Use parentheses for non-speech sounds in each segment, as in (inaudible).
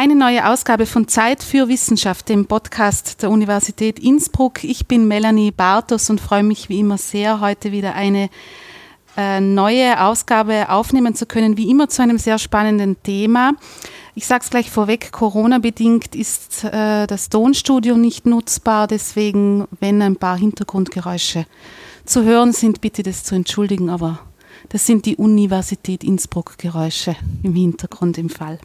Eine neue Ausgabe von Zeit für Wissenschaft, dem Podcast der Universität Innsbruck. Ich bin Melanie Bartos und freue mich wie immer sehr, heute wieder eine äh, neue Ausgabe aufnehmen zu können, wie immer zu einem sehr spannenden Thema. Ich sage es gleich vorweg, Corona-bedingt ist äh, das Tonstudio nicht nutzbar, deswegen, wenn ein paar Hintergrundgeräusche zu hören sind, bitte das zu entschuldigen, aber das sind die Universität Innsbruck-Geräusche im Hintergrund im Fall.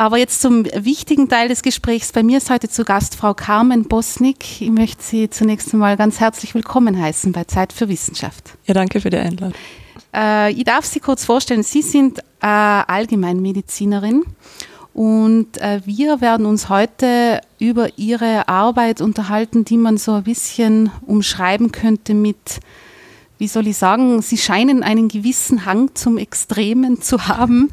Aber jetzt zum wichtigen Teil des Gesprächs. Bei mir ist heute zu Gast Frau Carmen Bosnik. Ich möchte Sie zunächst einmal ganz herzlich willkommen heißen bei Zeit für Wissenschaft. Ja, danke für die Einladung. Äh, ich darf Sie kurz vorstellen. Sie sind äh, Allgemeinmedizinerin und äh, wir werden uns heute über Ihre Arbeit unterhalten, die man so ein bisschen umschreiben könnte mit wie soll ich sagen, sie scheinen einen gewissen Hang zum Extremen zu haben.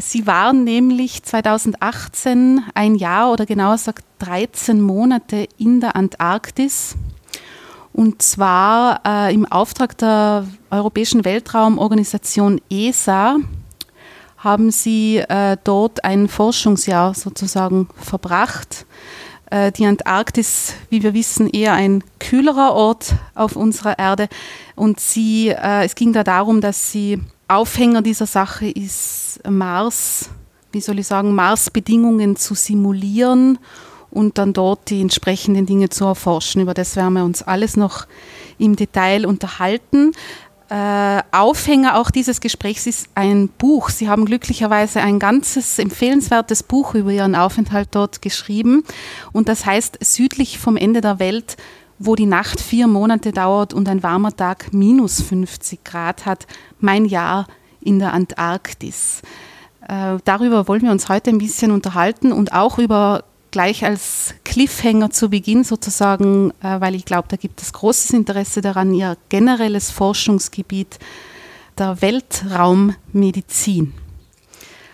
Sie waren nämlich 2018 ein Jahr oder genauer gesagt 13 Monate in der Antarktis. Und zwar äh, im Auftrag der Europäischen Weltraumorganisation ESA haben Sie äh, dort ein Forschungsjahr sozusagen verbracht. Äh, die Antarktis, wie wir wissen, eher ein kühlerer Ort auf unserer Erde. Und Sie, äh, es ging da darum, dass Sie Aufhänger dieser Sache ist Mars, wie soll ich sagen, Mars-Bedingungen zu simulieren und dann dort die entsprechenden Dinge zu erforschen. Über das werden wir uns alles noch im Detail unterhalten. Äh, Aufhänger auch dieses Gesprächs ist ein Buch. Sie haben glücklicherweise ein ganzes empfehlenswertes Buch über Ihren Aufenthalt dort geschrieben und das heißt Südlich vom Ende der Welt wo die Nacht vier Monate dauert und ein warmer Tag minus 50 Grad hat, mein Jahr in der Antarktis. Äh, darüber wollen wir uns heute ein bisschen unterhalten und auch über gleich als Cliffhanger zu Beginn sozusagen, äh, weil ich glaube, da gibt es großes Interesse daran, ihr generelles Forschungsgebiet der Weltraummedizin.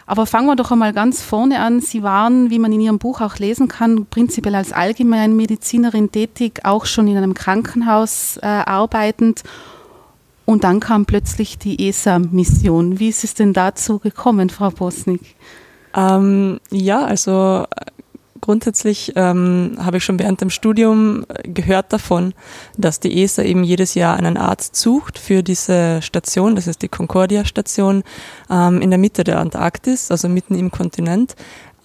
Aber fangen wir doch einmal ganz vorne an. Sie waren, wie man in Ihrem Buch auch lesen kann, prinzipiell als Allgemeinmedizinerin tätig, auch schon in einem Krankenhaus äh, arbeitend. Und dann kam plötzlich die ESA-Mission. Wie ist es denn dazu gekommen, Frau Bosnik? Ähm, ja, also Grundsätzlich ähm, habe ich schon während dem Studium äh, gehört davon, dass die ESA eben jedes Jahr einen Arzt sucht für diese Station, das ist die Concordia-Station ähm, in der Mitte der Antarktis, also mitten im Kontinent.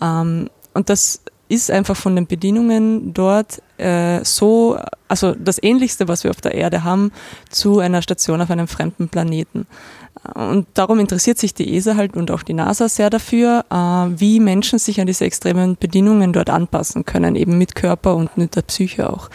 Ähm, und das ist einfach von den Bedingungen dort äh, so, also das Ähnlichste, was wir auf der Erde haben, zu einer Station auf einem fremden Planeten. Und darum interessiert sich die ESA halt und auch die NASA sehr dafür, äh, wie Menschen sich an diese extremen Bedingungen dort anpassen können, eben mit Körper und mit der Psyche auch.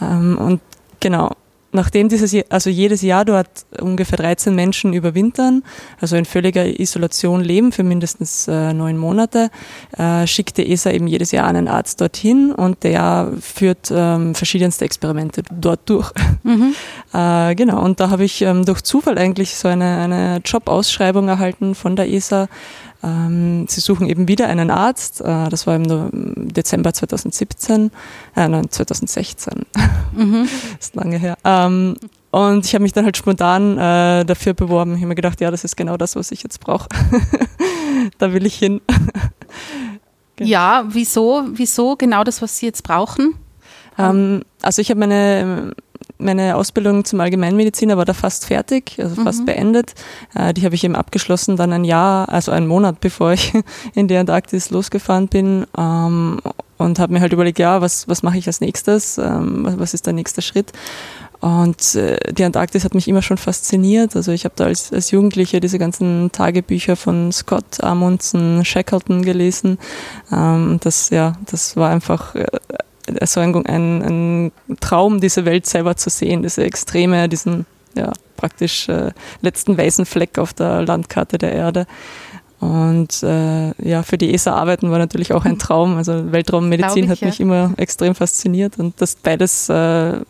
Ähm, und genau, nachdem dieses, also jedes Jahr dort ungefähr 13 Menschen überwintern, also in völliger Isolation leben für mindestens äh, neun Monate, äh, schickt die ESA eben jedes Jahr einen Arzt dorthin und der führt ähm, verschiedenste Experimente dort durch. Mhm. (laughs) äh, genau, und da habe ich ähm, durch Zufall eigentlich so eine, eine Jobausschreibung erhalten von der ESA, ähm, sie suchen eben wieder einen Arzt. Äh, das war im Dezember 2017, äh, nein, 2016. Mhm. (laughs) ist lange her. Ähm, und ich habe mich dann halt spontan äh, dafür beworben. Ich habe mir gedacht, ja, das ist genau das, was ich jetzt brauche. (laughs) da will ich hin. (laughs) genau. Ja, wieso, wieso genau das, was Sie jetzt brauchen? Ähm, also ich habe meine meine Ausbildung zum Allgemeinmediziner war da fast fertig, also fast mhm. beendet. Äh, die habe ich eben abgeschlossen, dann ein Jahr, also einen Monat (laughs) bevor ich in die Antarktis losgefahren bin. Ähm, und habe mir halt überlegt, ja, was, was mache ich als nächstes? Ähm, was, was ist der nächste Schritt? Und äh, die Antarktis hat mich immer schon fasziniert. Also ich habe da als, als Jugendliche diese ganzen Tagebücher von Scott Amundsen, Shackleton gelesen. Ähm, das, ja, das war einfach äh, so ein, ein, ein, Traum, diese Welt selber zu sehen, diese Extreme, diesen ja, praktisch äh, letzten weißen Fleck auf der Landkarte der Erde. Und äh, ja, für die ESA arbeiten war natürlich auch ein Traum. Also Weltraummedizin ich, hat mich ja. immer extrem fasziniert und das beides äh,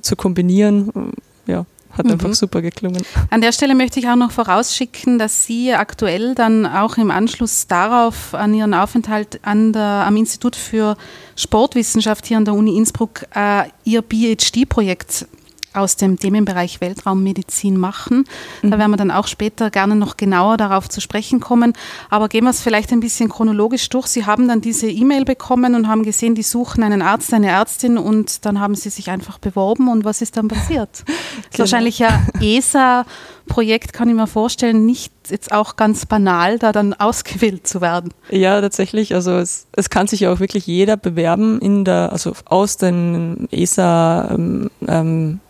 zu kombinieren, ja, hat mhm. einfach super geklungen. An der Stelle möchte ich auch noch vorausschicken, dass Sie aktuell dann auch im Anschluss darauf an Ihren Aufenthalt an der, am Institut für Sportwissenschaft hier an der Uni Innsbruck äh, Ihr PhD-Projekt aus dem Themenbereich Weltraummedizin machen. Mhm. Da werden wir dann auch später gerne noch genauer darauf zu sprechen kommen. Aber gehen wir es vielleicht ein bisschen chronologisch durch. Sie haben dann diese E-Mail bekommen und haben gesehen, die suchen einen Arzt, eine Ärztin und dann haben Sie sich einfach beworben und was ist dann passiert? (laughs) Das ist genau. wahrscheinlich ja ESA-Projekt, kann ich mir vorstellen, nicht jetzt auch ganz banal, da dann ausgewählt zu werden. Ja, tatsächlich. Also es, es kann sich ja auch wirklich jeder bewerben in der, also aus den ESA ähm, ähm,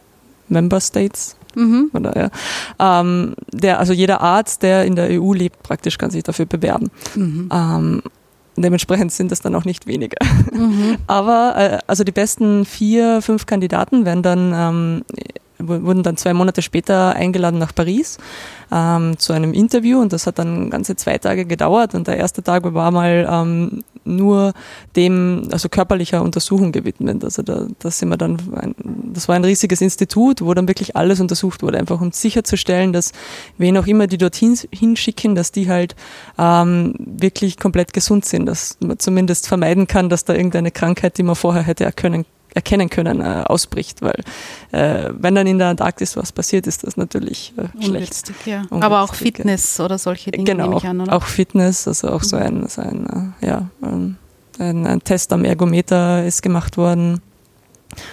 Member States. Mhm. Oder, ja. Ähm, der, also jeder Arzt, der in der EU lebt, praktisch kann sich dafür bewerben. Mhm. Ähm, dementsprechend sind das dann auch nicht weniger. Mhm. (laughs) Aber äh, also die besten vier, fünf Kandidaten werden dann ähm, wurden dann zwei Monate später eingeladen nach Paris ähm, zu einem Interview und das hat dann ganze zwei Tage gedauert und der erste Tag war mal ähm, nur dem, also körperlicher Untersuchung gewidmet. Also da, da sind wir dann, ein, das war ein riesiges Institut, wo dann wirklich alles untersucht wurde, einfach um sicherzustellen, dass wen auch immer die dorthin hinschicken, dass die halt ähm, wirklich komplett gesund sind, dass man zumindest vermeiden kann, dass da irgendeine Krankheit, die man vorher hätte erkennen erkennen können, äh, ausbricht, weil äh, wenn dann in der Antarktis was passiert, ist das natürlich äh, schlecht. Ja. Aber auch Fitness oder solche Dinge genau, nehme ich an, oder? auch Fitness, also auch so ein, so ein, äh, ja, ein, ein Test am Ergometer ist gemacht worden.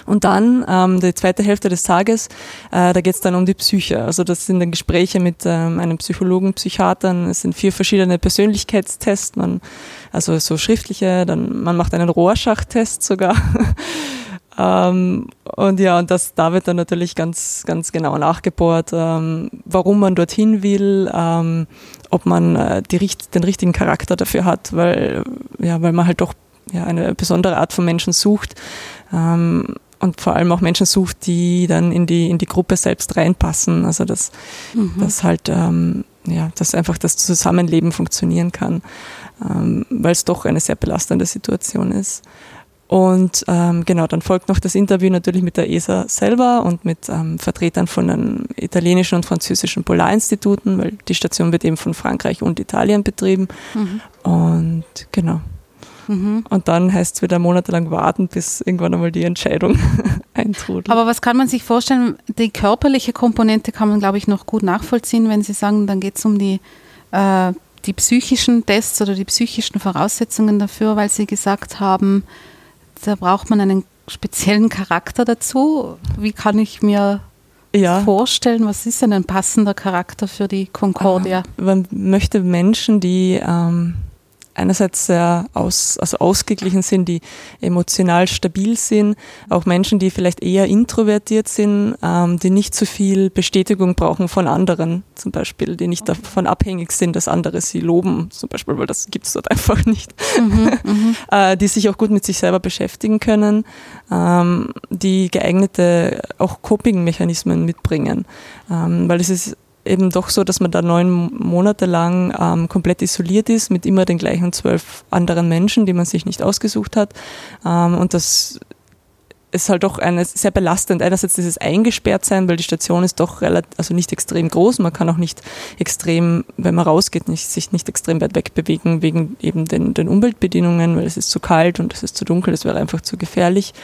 Und dann ähm, die zweite Hälfte des Tages, äh, da geht es dann um die Psyche. Also das sind dann Gespräche mit ähm, einem Psychologen, Psychiatern. Es sind vier verschiedene Persönlichkeitstests, man, also so schriftliche, dann man macht einen Rohrschachtest sogar. (laughs) Ähm, und ja, und das, da wird dann natürlich ganz, ganz genau nachgebohrt, ähm, warum man dorthin will, ähm, ob man äh, die, den richtigen Charakter dafür hat, weil, ja, weil man halt doch ja, eine besondere Art von Menschen sucht ähm, und vor allem auch Menschen sucht, die dann in die, in die Gruppe selbst reinpassen. Also dass, mhm. dass halt, ähm, ja, dass einfach das Zusammenleben funktionieren kann, ähm, weil es doch eine sehr belastende Situation ist. Und ähm, genau, dann folgt noch das Interview natürlich mit der ESA selber und mit ähm, Vertretern von den italienischen und französischen Polarinstituten, weil die Station wird eben von Frankreich und Italien betrieben. Mhm. Und genau. Mhm. Und dann heißt es wieder monatelang warten, bis irgendwann einmal die Entscheidung (laughs) eintrudelt. Aber was kann man sich vorstellen? Die körperliche Komponente kann man, glaube ich, noch gut nachvollziehen, wenn Sie sagen, dann geht es um die, äh, die psychischen Tests oder die psychischen Voraussetzungen dafür, weil Sie gesagt haben, da braucht man einen speziellen Charakter dazu. Wie kann ich mir ja. vorstellen, was ist denn ein passender Charakter für die Concordia? Man möchte Menschen, die ähm, einerseits sehr aus, also ausgeglichen sind, die emotional stabil sind, auch Menschen, die vielleicht eher introvertiert sind, ähm, die nicht so viel Bestätigung brauchen von anderen, zum Beispiel, die nicht davon abhängig sind, dass andere sie loben, zum Beispiel, weil das gibt es dort (laughs) einfach nicht, mhm, mhm, (laughs) äh, die sich auch gut mit sich selber beschäftigen können, ähm, die geeignete auch Coping-Mechanismen mitbringen, ähm, weil es ist eben doch so, dass man da neun Monate lang ähm, komplett isoliert ist mit immer den gleichen zwölf anderen Menschen, die man sich nicht ausgesucht hat. Ähm, und das ist halt doch eine, sehr belastend. Einerseits dieses eingesperrt sein, weil die Station ist doch relativ, also nicht extrem groß. Man kann auch nicht extrem, wenn man rausgeht, nicht, sich nicht extrem weit weg bewegen wegen eben den, den Umweltbedingungen, weil es ist zu kalt und es ist zu dunkel, es wäre einfach zu gefährlich.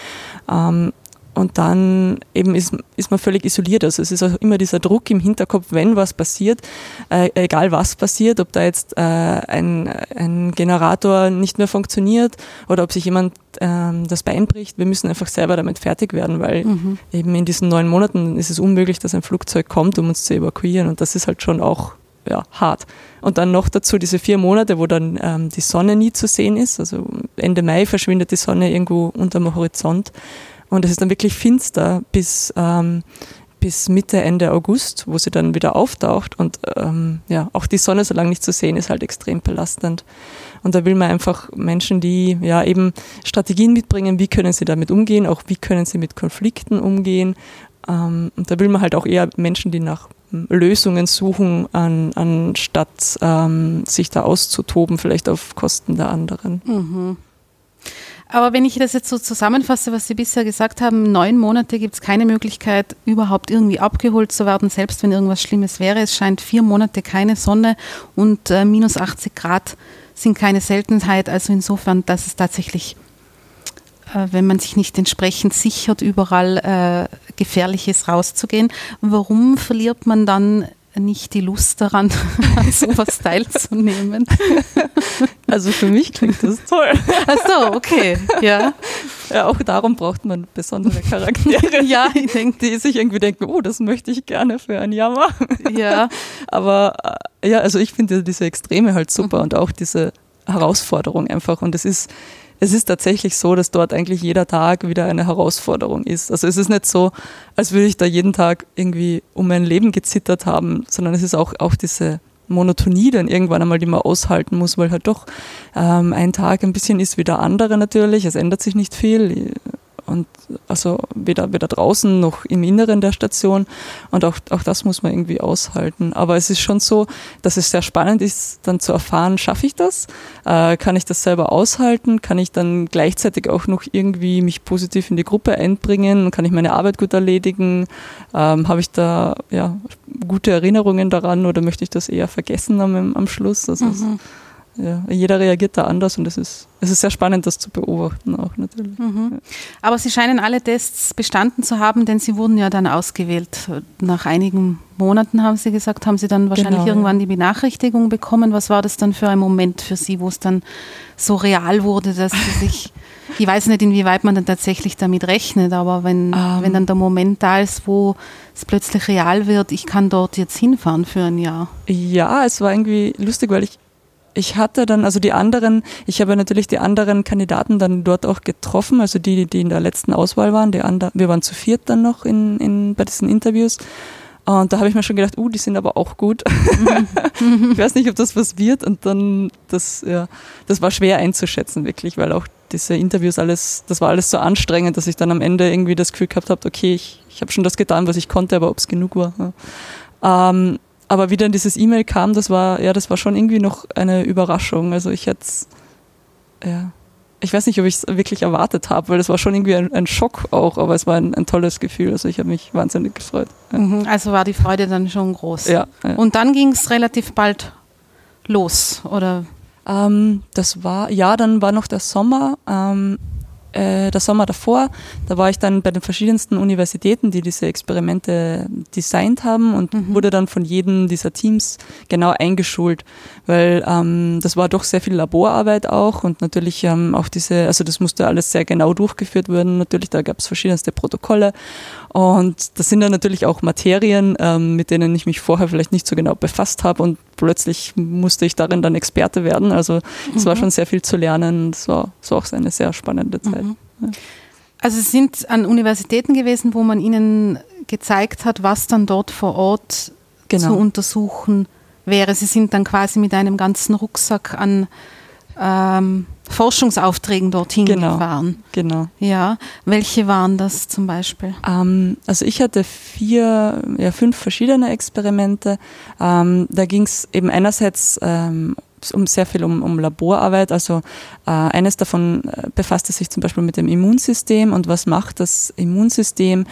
Ähm, und dann eben ist, ist man völlig isoliert. Also es ist auch immer dieser Druck im Hinterkopf, wenn was passiert, äh, egal was passiert, ob da jetzt äh, ein, ein Generator nicht mehr funktioniert oder ob sich jemand ähm, das Bein bricht, wir müssen einfach selber damit fertig werden, weil mhm. eben in diesen neun Monaten ist es unmöglich, dass ein Flugzeug kommt, um uns zu evakuieren. Und das ist halt schon auch ja, hart. Und dann noch dazu diese vier Monate, wo dann ähm, die Sonne nie zu sehen ist. Also Ende Mai verschwindet die Sonne irgendwo unterm Horizont. Und es ist dann wirklich finster bis, ähm, bis Mitte, Ende August, wo sie dann wieder auftaucht. Und ähm, ja, auch die Sonne so lange nicht zu sehen, ist halt extrem belastend. Und da will man einfach Menschen, die ja eben Strategien mitbringen, wie können sie damit umgehen, auch wie können sie mit Konflikten umgehen. Ähm, und da will man halt auch eher Menschen, die nach hm, Lösungen suchen, an, anstatt ähm, sich da auszutoben, vielleicht auf Kosten der anderen. Mhm. Aber wenn ich das jetzt so zusammenfasse, was Sie bisher gesagt haben, neun Monate gibt es keine Möglichkeit, überhaupt irgendwie abgeholt zu werden, selbst wenn irgendwas Schlimmes wäre. Es scheint vier Monate keine Sonne und äh, minus 80 Grad sind keine Seltenheit. Also insofern, das ist tatsächlich äh, wenn man sich nicht entsprechend sichert, überall äh, Gefährliches rauszugehen. Warum verliert man dann nicht die Lust daran, an (laughs) sowas teilzunehmen. Also für mich klingt das toll. Ach so, okay, ja. Ja, auch darum braucht man besondere Charaktere. (laughs) ja, ich denke. Die sich irgendwie denken, oh, das möchte ich gerne für ein Jahr machen. Ja. Aber äh, ja, also ich finde diese Extreme halt super mhm. und auch diese Herausforderung einfach. Und es ist, es ist tatsächlich so, dass dort eigentlich jeder Tag wieder eine Herausforderung ist. Also es ist nicht so, als würde ich da jeden Tag irgendwie um mein Leben gezittert haben, sondern es ist auch, auch diese Monotonie dann irgendwann einmal, die man aushalten muss, weil halt doch ähm, ein Tag ein bisschen ist wie der andere natürlich. Es ändert sich nicht viel. Und also weder, weder draußen noch im Inneren der Station. Und auch, auch das muss man irgendwie aushalten. Aber es ist schon so, dass es sehr spannend ist, dann zu erfahren, schaffe ich das? Äh, kann ich das selber aushalten? Kann ich dann gleichzeitig auch noch irgendwie mich positiv in die Gruppe einbringen? Kann ich meine Arbeit gut erledigen? Ähm, Habe ich da ja, gute Erinnerungen daran oder möchte ich das eher vergessen am, am Schluss? Also mhm ja, jeder reagiert da anders und es ist, es ist sehr spannend, das zu beobachten auch natürlich. Mhm. Aber Sie scheinen alle Tests bestanden zu haben, denn Sie wurden ja dann ausgewählt. Nach einigen Monaten haben Sie gesagt, haben Sie dann wahrscheinlich genau, irgendwann ja. die Benachrichtigung bekommen. Was war das dann für ein Moment für Sie, wo es dann so real wurde, dass Sie sich, (laughs) ich weiß nicht, inwieweit man dann tatsächlich damit rechnet, aber wenn. Ähm. wenn dann der Moment da ist, wo es plötzlich real wird, ich kann dort jetzt hinfahren für ein Jahr. Ja, es war irgendwie lustig, weil ich ich hatte dann, also die anderen, ich habe natürlich die anderen Kandidaten dann dort auch getroffen, also die, die in der letzten Auswahl waren. Die andre, wir waren zu viert dann noch in, in, bei diesen Interviews. Und da habe ich mir schon gedacht, uh, die sind aber auch gut. (laughs) ich weiß nicht, ob das was wird. Und dann, das, ja, das war schwer einzuschätzen, wirklich, weil auch diese Interviews alles, das war alles so anstrengend, dass ich dann am Ende irgendwie das Gefühl gehabt habe, okay, ich, ich habe schon das getan, was ich konnte, aber ob es genug war. Ja. Ähm, aber wie dann dieses E-Mail kam, das war, ja, das war schon irgendwie noch eine Überraschung. Also ich hätte ja, ich weiß nicht, ob ich es wirklich erwartet habe, weil das war schon irgendwie ein, ein, Schock auch, aber es war ein, ein tolles Gefühl. Also ich habe mich wahnsinnig gefreut. Ja. Mhm, also war die Freude dann schon groß. Ja. ja. Und dann ging es relativ bald los, oder? Ähm, das war, ja, dann war noch der Sommer. Ähm, äh, der Sommer davor, da war ich dann bei den verschiedensten Universitäten, die diese Experimente designt haben und mhm. wurde dann von jedem dieser Teams genau eingeschult, weil ähm, das war doch sehr viel Laborarbeit auch und natürlich ähm, auch diese, also das musste alles sehr genau durchgeführt werden. Natürlich, da gab es verschiedenste Protokolle und das sind dann natürlich auch Materien, ähm, mit denen ich mich vorher vielleicht nicht so genau befasst habe und plötzlich musste ich darin dann Experte werden. Also es mhm. war schon sehr viel zu lernen. Es war, war auch eine sehr spannende Zeit. Mhm. Ja. Also Sie sind an Universitäten gewesen, wo man Ihnen gezeigt hat, was dann dort vor Ort genau. zu untersuchen wäre. Sie sind dann quasi mit einem ganzen Rucksack an ähm, Forschungsaufträgen dorhin genau, gefahren. Genau. Ja, welche waren das zum Beispiel? Ähm, also ich hatte vier, ja fünf verschiedene Experimente. Ähm, da ging es eben einerseits ähm, um sehr viel um, um Laborarbeit. Also äh, eines davon äh, befasste sich zum Beispiel mit dem Immunsystem und was macht das Immunsystem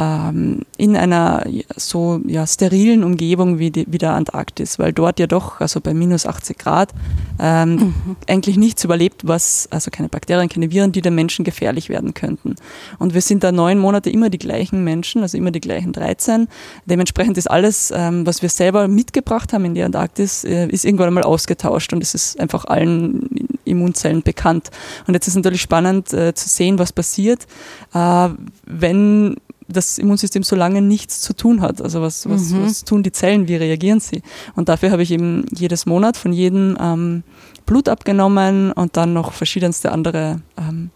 ähm, in einer so ja, sterilen Umgebung wie, die, wie der Antarktis, weil dort ja doch, also bei minus 80 Grad, ähm, mhm. eigentlich nichts überlebt, was, also keine Bakterien, keine Viren, die den Menschen gefährlich werden könnten. Und wir sind da neun Monate immer die gleichen Menschen, also immer die gleichen 13. Dementsprechend ist alles, ähm, was wir selber mitgebracht haben in die Antarktis, äh, ist irgendwann einmal ausgetauscht und es ist einfach allen Immunzellen bekannt. Und jetzt ist natürlich spannend äh, zu sehen, was passiert, äh, wenn das Immunsystem so lange nichts zu tun hat. Also was, was, mhm. was tun die Zellen, wie reagieren sie? Und dafür habe ich eben jedes Monat von jedem ähm, Blut abgenommen und dann noch verschiedenste andere ähm,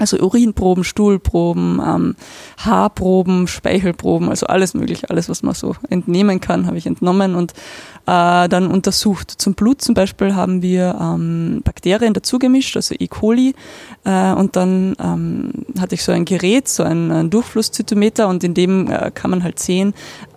also Urinproben, Stuhlproben, ähm, Haarproben, Speichelproben, also alles mögliche, alles, was man so entnehmen kann, habe ich entnommen und äh, dann untersucht. Zum Blut zum Beispiel haben wir ähm, Bakterien dazugemischt, also E. coli, äh, und dann ähm, hatte ich so ein Gerät, so ein, ein Durchflusszytometer und in dem äh, kann man halt sehen,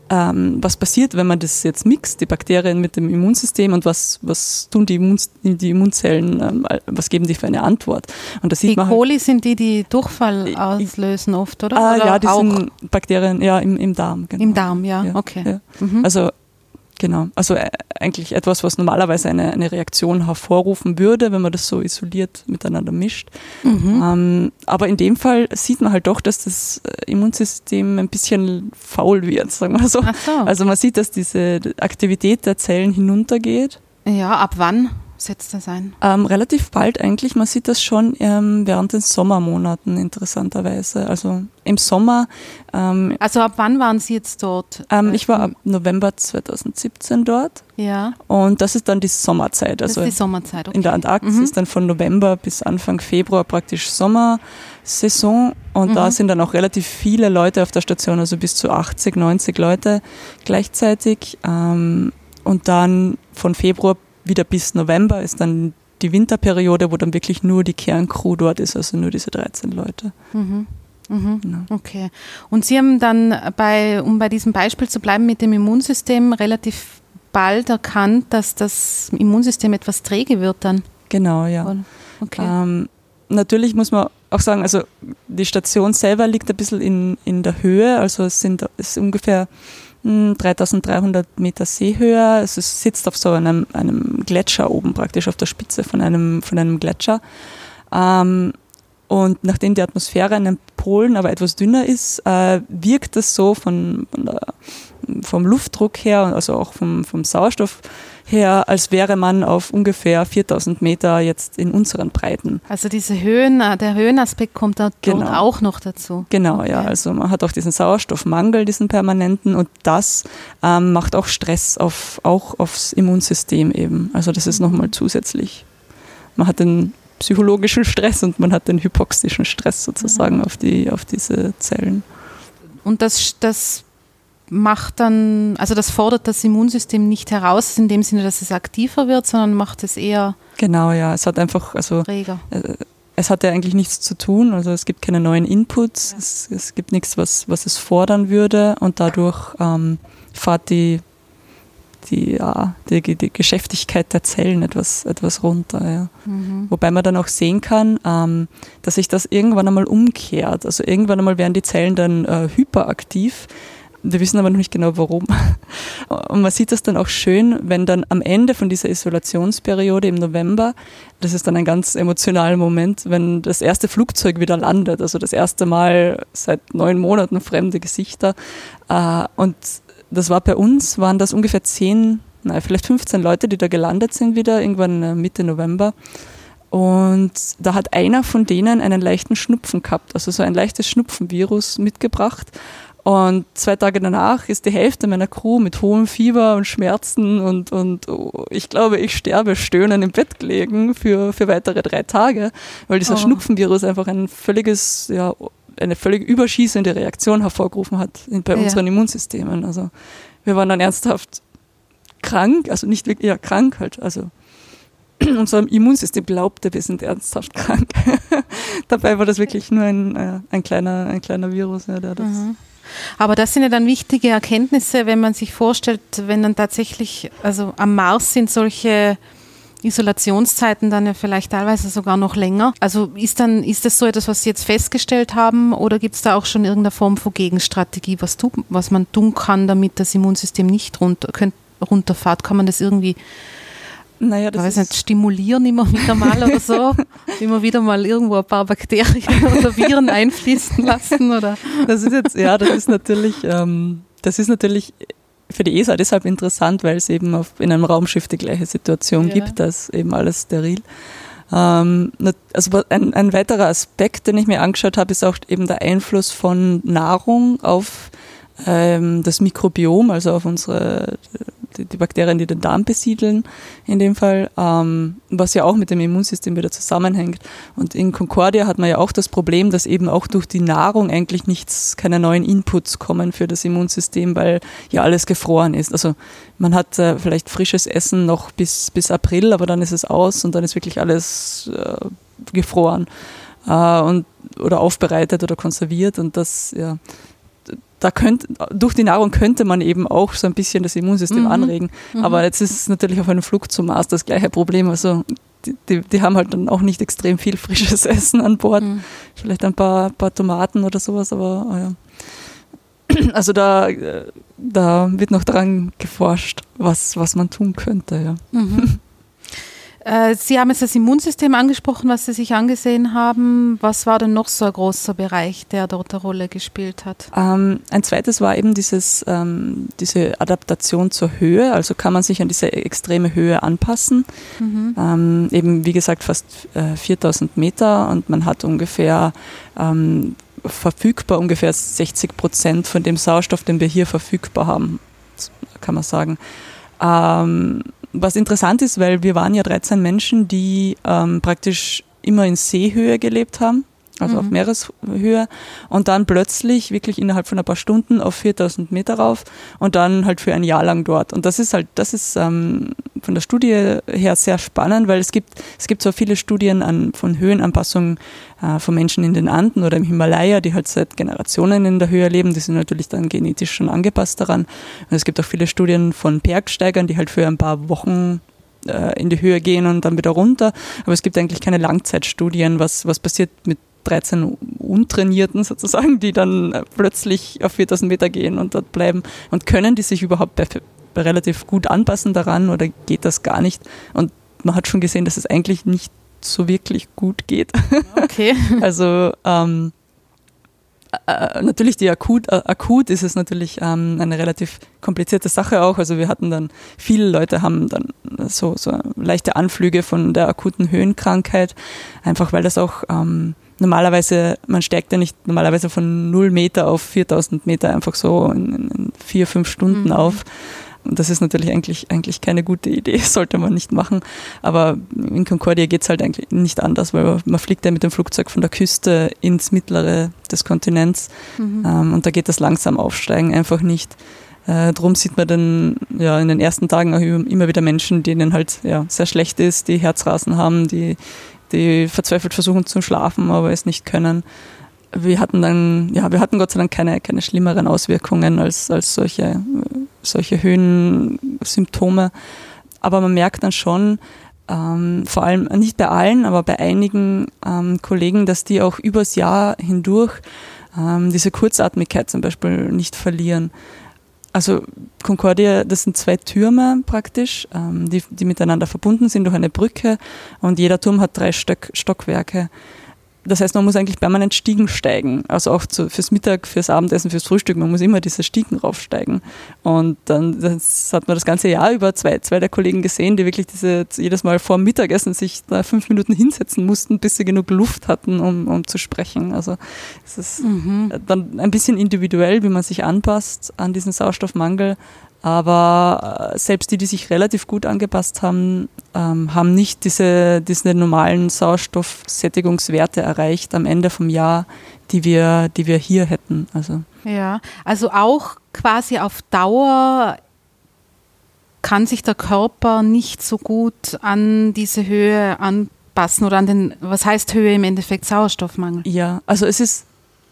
ähm, was passiert, wenn man das jetzt mixt, die Bakterien mit dem Immunsystem und was, was tun die, Immun, die Immunzellen, ähm, was geben die für eine Antwort? Und das sieht die man Coli halt, sind die, die Durchfall auslösen oft, oder? Ah, oder ja, die auch? sind Bakterien ja, im, im Darm. Genau. Im Darm, ja, ja okay. Ja. Mhm. Also Genau, also äh, eigentlich etwas, was normalerweise eine, eine Reaktion hervorrufen würde, wenn man das so isoliert miteinander mischt. Mhm. Ähm, aber in dem Fall sieht man halt doch, dass das äh, Immunsystem ein bisschen faul wird, sagen wir so. so. Also man sieht, dass diese Aktivität der Zellen hinuntergeht. Ja, ab wann? Setzt das ein? Ähm, relativ bald eigentlich. Man sieht das schon ähm, während den Sommermonaten interessanterweise. Also im Sommer. Ähm, also ab wann waren Sie jetzt dort? Ähm, ich war ab November 2017 dort. Ja. Und das ist dann die Sommerzeit. Also das ist die Sommerzeit, okay. In der Antarktis mhm. ist dann von November bis Anfang Februar praktisch Sommersaison. Und mhm. da sind dann auch relativ viele Leute auf der Station, also bis zu 80, 90 Leute gleichzeitig. Ähm, und dann von Februar wieder bis November ist dann die Winterperiode, wo dann wirklich nur die Kerncrew dort ist, also nur diese 13 Leute. Mhm. Mhm. Genau. Okay. Und Sie haben dann bei, um bei diesem Beispiel zu bleiben mit dem Immunsystem, relativ bald erkannt, dass das Immunsystem etwas träge wird dann. Genau, ja. Okay. Ähm, natürlich muss man auch sagen, also die Station selber liegt ein bisschen in, in der Höhe, also es sind es ist ungefähr 3300 Meter Seehöhe. Es sitzt auf so einem, einem Gletscher oben praktisch, auf der Spitze von einem, von einem Gletscher. Ähm, und nachdem die Atmosphäre in den Polen aber etwas dünner ist, äh, wirkt es so von, von der, vom Luftdruck her, also auch vom, vom Sauerstoff her, als wäre man auf ungefähr 4000 Meter jetzt in unseren Breiten. Also diese Höhen, äh, der Höhenaspekt kommt da genau. auch noch dazu. Genau, okay. ja. Also man hat auch diesen Sauerstoffmangel, diesen permanenten und das ähm, macht auch Stress auf, auch aufs Immunsystem eben. Also das ist nochmal zusätzlich. Man hat den psychologischen Stress und man hat den hypoxischen Stress sozusagen mhm. auf, die, auf diese Zellen. Und das, das macht dann, also das fordert das Immunsystem nicht heraus, in dem Sinne, dass es aktiver wird, sondern macht es eher. Genau, ja. Es hat einfach, also reger. Äh, es hat ja eigentlich nichts zu tun, also es gibt keine neuen Inputs, ja. es, es, gibt nichts, was, was es fordern würde und dadurch ähm, fährt die, die, ja, die, die Geschäftigkeit der Zellen etwas, etwas runter. Ja. Mhm. Wobei man dann auch sehen kann, ähm, dass sich das irgendwann einmal umkehrt. Also irgendwann einmal werden die Zellen dann äh, hyperaktiv wir wissen aber noch nicht genau warum. (laughs) Und man sieht das dann auch schön, wenn dann am Ende von dieser Isolationsperiode im November, das ist dann ein ganz emotionaler Moment, wenn das erste Flugzeug wieder landet, also das erste Mal seit neun Monaten fremde Gesichter. Äh, und das war bei uns, waren das ungefähr zehn, nein, vielleicht 15 Leute, die da gelandet sind wieder, irgendwann äh, Mitte November. Und da hat einer von denen einen leichten Schnupfen gehabt, also so ein leichtes Schnupfenvirus mitgebracht. Und zwei Tage danach ist die Hälfte meiner Crew mit hohem Fieber und Schmerzen und, und oh, ich glaube, ich sterbe stöhnen im Bett gelegen für, für weitere drei Tage, weil dieser oh. Schnupfenvirus einfach ein völliges, ja, eine völlig überschießende Reaktion hervorgerufen hat bei ja. unseren Immunsystemen. Also wir waren dann ernsthaft krank, also nicht wirklich ja, krank halt, also (clears throat) unser Immunsystem glaubte, wir sind ernsthaft krank. (laughs) Dabei war das wirklich nur ein, äh, ein, kleiner, ein kleiner Virus, ja, der das. Mhm. Aber das sind ja dann wichtige Erkenntnisse, wenn man sich vorstellt, wenn dann tatsächlich, also am Mars sind solche Isolationszeiten dann ja vielleicht teilweise sogar noch länger. Also ist dann, ist das so etwas, was Sie jetzt festgestellt haben oder gibt es da auch schon irgendeine Form von Gegenstrategie, was, tu, was man tun kann, damit das Immunsystem nicht runter, könnt, runterfahrt? Kann man das irgendwie naja, das weiß nicht, stimulieren immer wieder mal oder so, (laughs) immer wieder mal irgendwo ein paar Bakterien (laughs) oder Viren einfließen lassen oder. Das ist jetzt, ja, das ist natürlich, ähm, das ist natürlich für die ESA deshalb interessant, weil es eben auf, in einem Raumschiff die gleiche Situation ja. gibt, dass eben alles steril. Ähm, also ein, ein weiterer Aspekt, den ich mir angeschaut habe, ist auch eben der Einfluss von Nahrung auf ähm, das Mikrobiom, also auf unsere die, Bakterien, die den Darm besiedeln, in dem Fall, ähm, was ja auch mit dem Immunsystem wieder zusammenhängt. Und in Concordia hat man ja auch das Problem, dass eben auch durch die Nahrung eigentlich nichts, keine neuen Inputs kommen für das Immunsystem, weil ja alles gefroren ist. Also man hat äh, vielleicht frisches Essen noch bis, bis April, aber dann ist es aus und dann ist wirklich alles äh, gefroren. Äh, und, oder aufbereitet oder konserviert und das, ja, da könnte, durch die Nahrung könnte man eben auch so ein bisschen das Immunsystem mhm. anregen. Mhm. Aber jetzt ist es natürlich auf einem Flug zum Mars das gleiche Problem. Also die, die, die, haben halt dann auch nicht extrem viel frisches (laughs) Essen an Bord. Mhm. Vielleicht ein paar, paar Tomaten oder sowas, aber oh ja. (clears throat) also da, da wird noch daran geforscht, was, was man tun könnte. Ja. Mhm. (laughs) Äh, Sie haben jetzt das Immunsystem angesprochen, was Sie sich angesehen haben. Was war denn noch so ein großer Bereich, der dort eine Rolle gespielt hat? Ähm, ein zweites war eben dieses, ähm, diese Adaptation zur Höhe. Also kann man sich an diese extreme Höhe anpassen. Mhm. Ähm, eben, wie gesagt, fast äh, 4000 Meter und man hat ungefähr ähm, verfügbar ungefähr 60 Prozent von dem Sauerstoff, den wir hier verfügbar haben, kann man sagen. Was interessant ist, weil wir waren ja 13 Menschen, die ähm, praktisch immer in Seehöhe gelebt haben also mhm. auf Meereshöhe und dann plötzlich wirklich innerhalb von ein paar Stunden auf 4000 Meter rauf und dann halt für ein Jahr lang dort. Und das ist halt, das ist ähm, von der Studie her sehr spannend, weil es gibt, es gibt so viele Studien an, von Höhenanpassungen äh, von Menschen in den Anden oder im Himalaya, die halt seit Generationen in der Höhe leben, die sind natürlich dann genetisch schon angepasst daran. Und es gibt auch viele Studien von Bergsteigern, die halt für ein paar Wochen äh, in die Höhe gehen und dann wieder runter. Aber es gibt eigentlich keine Langzeitstudien, was, was passiert mit 13 Untrainierten sozusagen, die dann äh, plötzlich auf 4000 Meter gehen und dort bleiben. Und können die sich überhaupt relativ gut anpassen daran oder geht das gar nicht? Und man hat schon gesehen, dass es eigentlich nicht so wirklich gut geht. Okay. (laughs) also ähm, äh, natürlich die akut, äh, akut ist es natürlich ähm, eine relativ komplizierte Sache auch. Also wir hatten dann, viele Leute haben dann so, so leichte Anflüge von der akuten Höhenkrankheit, einfach weil das auch ähm, normalerweise, man steigt ja nicht normalerweise von 0 Meter auf 4000 Meter einfach so in, in vier, fünf Stunden mhm. auf. Und das ist natürlich eigentlich, eigentlich keine gute Idee, (laughs) sollte man nicht machen. Aber in Concordia geht es halt eigentlich nicht anders, weil man fliegt ja mit dem Flugzeug von der Küste ins Mittlere des Kontinents. Mhm. Ähm, und da geht das langsam aufsteigen einfach nicht. Äh, drum sieht man dann ja in den ersten Tagen auch immer wieder Menschen, denen halt ja, sehr schlecht ist, die Herzrasen haben, die die verzweifelt versuchen zu schlafen, aber es nicht können. Wir hatten dann, ja, wir hatten Gott sei Dank keine, keine schlimmeren Auswirkungen als, als solche, solche Höhensymptome. Aber man merkt dann schon, ähm, vor allem nicht bei allen, aber bei einigen ähm, Kollegen, dass die auch übers Jahr hindurch ähm, diese Kurzatmigkeit zum Beispiel nicht verlieren. Also Concordia, das sind zwei Türme praktisch, ähm, die, die miteinander verbunden sind durch eine Brücke und jeder Turm hat drei Stock, Stockwerke. Das heißt, man muss eigentlich permanent Stiegen steigen. Also auch zu, fürs Mittag, fürs Abendessen, fürs Frühstück. Man muss immer diese Stiegen raufsteigen. Und dann das hat man das ganze Jahr über zwei, zwei der Kollegen gesehen, die wirklich diese, jedes Mal vor Mittagessen sich da fünf Minuten hinsetzen mussten, bis sie genug Luft hatten, um, um zu sprechen. Also es ist mhm. dann ein bisschen individuell, wie man sich anpasst an diesen Sauerstoffmangel. Aber äh, selbst die, die sich relativ gut angepasst haben, ähm, haben nicht diese, diese normalen Sauerstoffsättigungswerte erreicht am Ende vom Jahr, die wir, die wir hier hätten. Also. Ja, also auch quasi auf Dauer kann sich der Körper nicht so gut an diese Höhe anpassen oder an den, was heißt Höhe im Endeffekt, Sauerstoffmangel? Ja, also es ist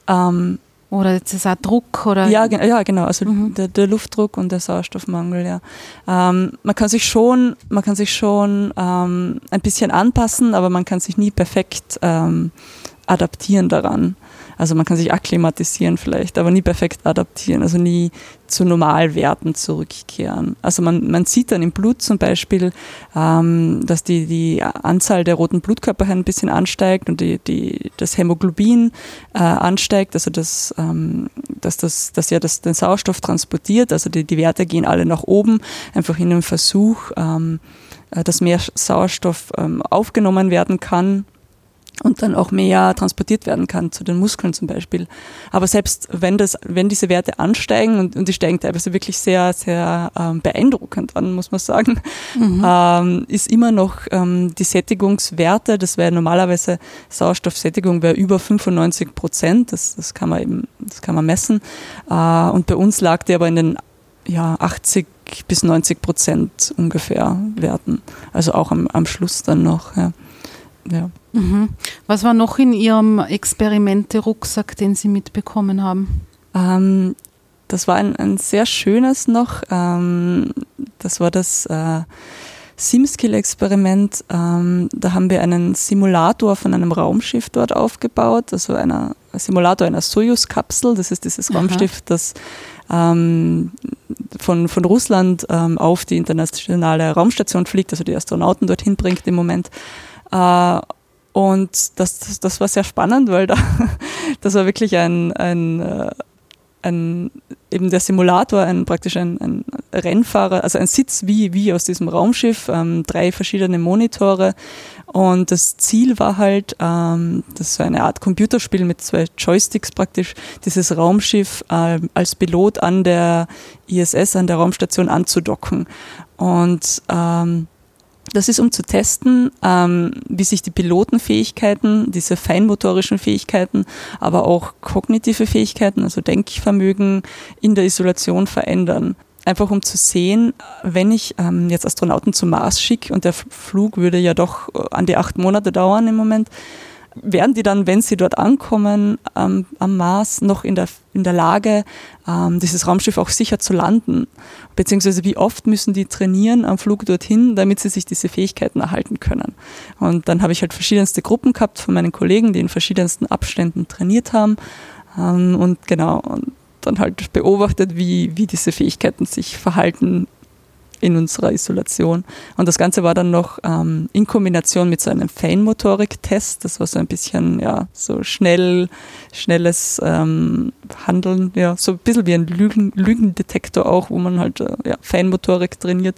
ähm, oder jetzt ist auch Druck oder? Ja, ja genau, also mhm. der, der, Luftdruck und der Sauerstoffmangel, ja. Ähm, man kann sich schon, man kann sich schon ähm, ein bisschen anpassen, aber man kann sich nie perfekt ähm, adaptieren daran. Also man kann sich akklimatisieren vielleicht, aber nie perfekt adaptieren, also nie zu Normalwerten zurückkehren. Also man, man sieht dann im Blut zum Beispiel, ähm, dass die, die Anzahl der roten Blutkörper ein bisschen ansteigt und die, die, das Hämoglobin äh, ansteigt, also das, ähm, dass das, dass ja das, den Sauerstoff transportiert, also die, die Werte gehen alle nach oben, einfach in einem Versuch, ähm, äh, dass mehr Sauerstoff ähm, aufgenommen werden kann und dann auch mehr transportiert werden kann zu den Muskeln zum Beispiel. Aber selbst wenn das, wenn diese Werte ansteigen und, und die steigen teilweise wirklich sehr, sehr ähm, beeindruckend an, muss man sagen, mhm. ähm, ist immer noch ähm, die Sättigungswerte, das wäre normalerweise Sauerstoffsättigung wäre über 95 Prozent, das, das kann man eben, das kann man messen. Äh, und bei uns lag die aber in den ja, 80 bis 90 Prozent ungefähr Werten. Also auch am, am Schluss dann noch. Ja. Ja. Mhm. Was war noch in Ihrem Experimente-Rucksack, den Sie mitbekommen haben? Ähm, das war ein, ein, sehr schönes noch. Ähm, das war das, äh, SimSkill-Experiment. Ähm, da haben wir einen Simulator von einem Raumschiff dort aufgebaut, also einer Simulator einer Soyuz-Kapsel. Das ist dieses Raumschiff, das ähm, von, von Russland ähm, auf die internationale Raumstation fliegt, also die Astronauten dorthin bringt im Moment. Äh, und das, das, das war sehr spannend, weil da, (laughs) das war wirklich ein, ein, äh, ein eben der Simulator, ein praktisch ein, ein Rennfahrer, also ein Sitz wie, wie aus diesem Raumschiff, ähm, drei verschiedene Monitore. Und das Ziel war halt, ähm, das war eine Art Computerspiel mit zwei Joysticks praktisch, dieses Raumschiff äh, als Pilot an der ISS, an der Raumstation anzudocken. Und ähm, das ist, um zu testen, ähm, wie sich die Pilotenfähigkeiten, diese feinmotorischen Fähigkeiten, aber auch kognitive Fähigkeiten, also Denkvermögen in der Isolation verändern. Einfach um zu sehen, wenn ich ähm, jetzt Astronauten zum Mars schicke und der Flug würde ja doch äh, an die acht Monate dauern im Moment, werden die dann, wenn sie dort ankommen ähm, am Mars, noch in der, in der Lage, ähm, dieses Raumschiff auch sicher zu landen? Beziehungsweise wie oft müssen die trainieren am Flug dorthin, damit sie sich diese Fähigkeiten erhalten können? Und dann habe ich halt verschiedenste Gruppen gehabt von meinen Kollegen, die in verschiedensten Abständen trainiert haben. Ähm, und genau, und dann halt beobachtet, wie, wie diese Fähigkeiten sich verhalten in unserer Isolation. Und das Ganze war dann noch ähm, in Kombination mit so einem Feinmotorik-Test. Das war so ein bisschen, ja, so schnell, schnelles ähm, Handeln, ja, so ein bisschen wie ein Lügen, Lügendetektor auch, wo man halt äh, ja, Feinmotorik trainiert.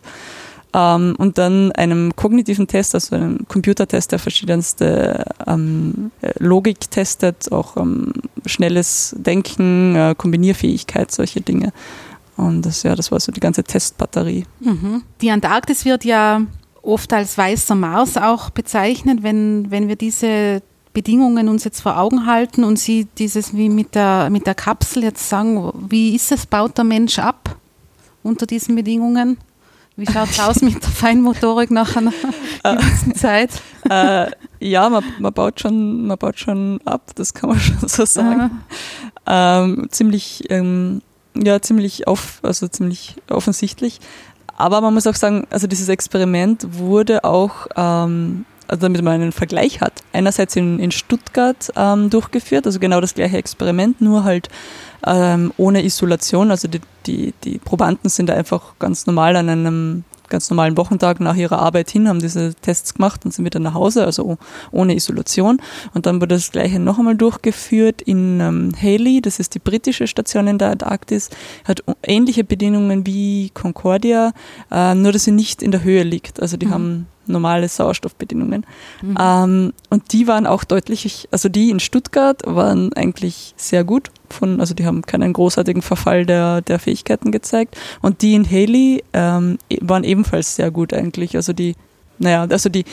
Ähm, und dann einem kognitiven Test, also einem Computertest, der verschiedenste ähm, Logik testet, auch ähm, schnelles Denken, äh, Kombinierfähigkeit, solche Dinge. Und das, ja, das war so die ganze Testbatterie. Mhm. Die Antarktis wird ja oft als weißer Mars auch bezeichnet, wenn, wenn wir diese Bedingungen uns jetzt vor Augen halten und Sie dieses wie mit der, mit der Kapsel jetzt sagen, wie ist es, baut der Mensch ab unter diesen Bedingungen? Wie schaut es (laughs) aus mit der Feinmotorik nach einer gewissen Zeit? (laughs) Äh, ja, man, man, baut schon, man baut schon ab, das kann man (laughs) schon so sagen. Ähm, ziemlich ähm, ja, ziemlich auf, also ziemlich offensichtlich. Aber man muss auch sagen, also dieses Experiment wurde auch, ähm, also damit man einen Vergleich hat, einerseits in, in Stuttgart ähm, durchgeführt, also genau das gleiche Experiment, nur halt ähm, ohne Isolation. Also die, die, die Probanden sind einfach ganz normal an einem ganz normalen Wochentag nach ihrer Arbeit hin, haben diese Tests gemacht und sind wieder nach Hause, also ohne Isolation. Und dann wurde das gleiche noch einmal durchgeführt in ähm, Haley, das ist die britische Station in der Antarktis, hat ähnliche Bedingungen wie Concordia, äh, nur dass sie nicht in der Höhe liegt. Also die mhm. haben normale Sauerstoffbedingungen. Mhm. Ähm, und die waren auch deutlich, also die in Stuttgart waren eigentlich sehr gut. Von, also die haben keinen großartigen Verfall der, der Fähigkeiten gezeigt. Und die in Haley ähm, e, waren ebenfalls sehr gut eigentlich. Also die, naja, also die,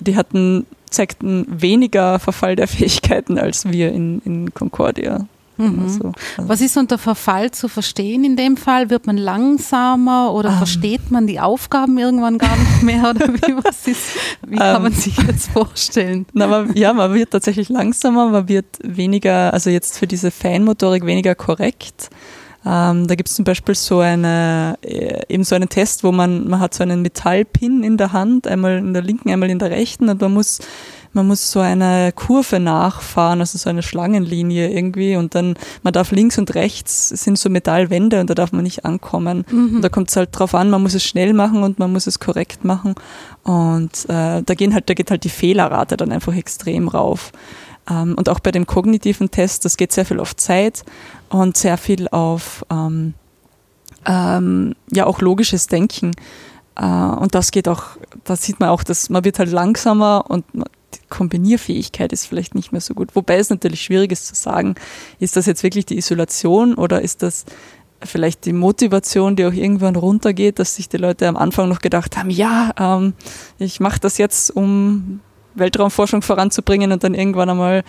die hatten, zeigten weniger Verfall der (laughs) Fähigkeiten als wir in, in Concordia. Mhm. Also, also. Was ist unter Verfall zu verstehen in dem Fall? Wird man langsamer oder um. Ähm. versteht man die Aufgaben irgendwann gar nicht mehr? (laughs) Oder wie, was ist, wie kann um. man ähm. sich jetzt vorstellen? Na, man, ja, man wird tatsächlich langsamer, man wird weniger, also jetzt für diese Feinmotorik weniger korrekt. Ähm, da gibt es zum Beispiel so eine, äh, eben so einen Test, wo man, man hat so einen Metallpin in der Hand, einmal in der linken, einmal in der rechten und man muss man muss so eine Kurve nachfahren, also so eine Schlangenlinie irgendwie und dann, man darf links und rechts sind so Metallwände und da darf man nicht ankommen. Mhm. Und da kommt es halt drauf an, man muss es schnell machen und man muss es korrekt machen und äh, da, gehen halt, da geht halt die Fehlerrate dann einfach extrem rauf. Ähm, und auch bei dem kognitiven Test, das geht sehr viel auf Zeit und sehr viel auf ähm, ähm, ja auch logisches Denken. Äh, und das geht auch, da sieht man auch, dass man wird halt langsamer und Kombinierfähigkeit ist vielleicht nicht mehr so gut. Wobei es natürlich schwierig ist zu sagen, ist das jetzt wirklich die Isolation oder ist das vielleicht die Motivation, die auch irgendwann runtergeht, dass sich die Leute am Anfang noch gedacht haben, ja, ähm, ich mache das jetzt, um Weltraumforschung voranzubringen und dann irgendwann einmal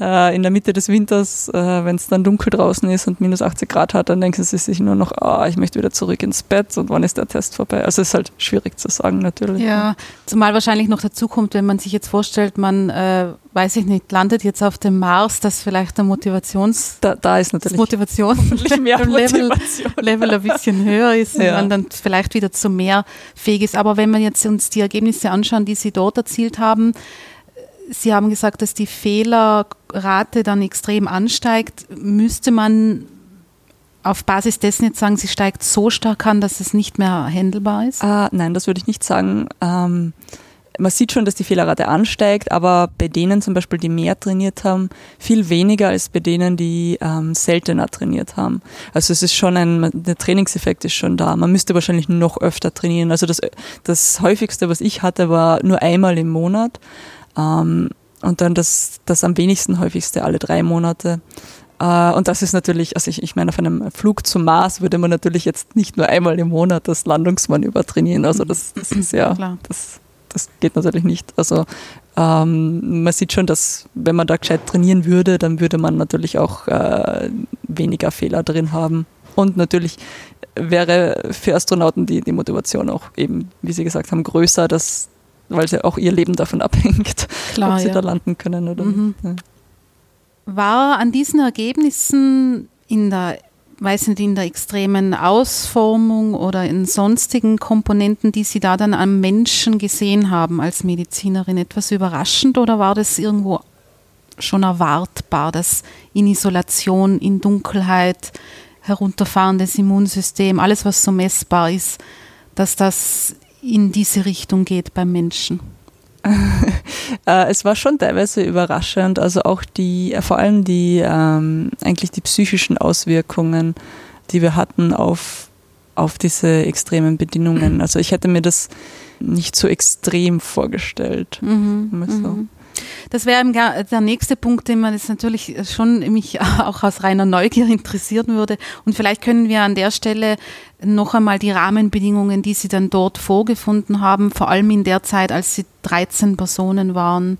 äh, in der Mitte des Winters, äh, wenn es dann dunkel draußen ist und minus 80 Grad hat, dann denken sie sich nur noch, ah, ich möchte wieder zurück ins Bett und wann ist der Test vorbei? Also es ist halt schwierig zu sagen natürlich. Ja, zumal wahrscheinlich noch dazu kommt, wenn man sich jetzt vorstellt, man, äh, weiß ich nicht, landet jetzt auf dem Mars, dass vielleicht der Motivations... Da, da ist natürlich Motivation mehr (laughs) Level, Motivation. Level ein bisschen höher ist und Ja. man dann vielleicht wieder zu mehr fähig ist. Aber wenn wir jetzt uns die Ergebnisse anschauen, die Sie dort erzielt haben, Sie haben gesagt, dass die Fehlerrate dann extrem ansteigt. Müsste man auf Basis dessen jetzt sagen, sie steigt so stark an, dass es nicht mehr handelbar ist? Ah, nein, das würde ich nicht sagen. Ähm, man sieht schon, dass die Fehlerrate ansteigt, aber bei denen zum Beispiel, die mehr trainiert haben, viel weniger als bei denen, die ähm, seltener trainiert haben. Also es ist schon ein, der Trainingseffekt ist schon da. Man müsste wahrscheinlich noch öfter trainieren. Also das, das häufigste, was ich hatte, war nur einmal im Monat. Ähm, und dann das, das am wenigsten häufigste alle drei Monate. Äh, und das ist natürlich, also ich, ich meine, auf einem Flug zum Mars würde man natürlich jetzt nicht nur einmal im Monat das Landungsmanöver trainieren. Also das, das ist ja, Klar. das, das geht natürlich nicht. Also ähm, man sieht schon, dass wenn man da gescheit trainieren würde, dann würde man natürlich auch äh, weniger Fehler drin haben. Und natürlich wäre für Astronauten die, die Motivation auch eben, wie Sie gesagt haben, größer, dass, weil sie auch ihr Leben davon (laughs) abhängt, Klar, ob sie ja. da landen können oder Mhm. Ja. War an diesen Ergebnissen in der, weiß nicht, in der extremen Ausformung oder in sonstigen Komponenten, die Sie da dann am Menschen gesehen haben als Medizinerin, etwas überraschend oder war das irgendwo schon erwartbar, dass in Isolation, in Dunkelheit, herunterfahrendes Immunsystem, alles was so messbar ist, dass das in diese Richtung geht beim Menschen? (laughs) Äh, es war schon teilweise überraschend, also auch die, äh, vor allem die, ähm, eigentlich die psychischen Auswirkungen, die wir hatten auf, auf diese extremen Bedingungen. (clears throat) Also ich hätte mir das nicht so extrem vorgestellt. Mhm, so. Das wäre der nächste Punkt, den man jetzt natürlich schon mich (laughs) auch aus reiner Neugier interessieren würde. Und vielleicht können wir an der Stelle noch einmal die Rahmenbedingungen, die Sie dann dort vorgefunden haben, vor allem in der Zeit, als Sie 13 Personen waren,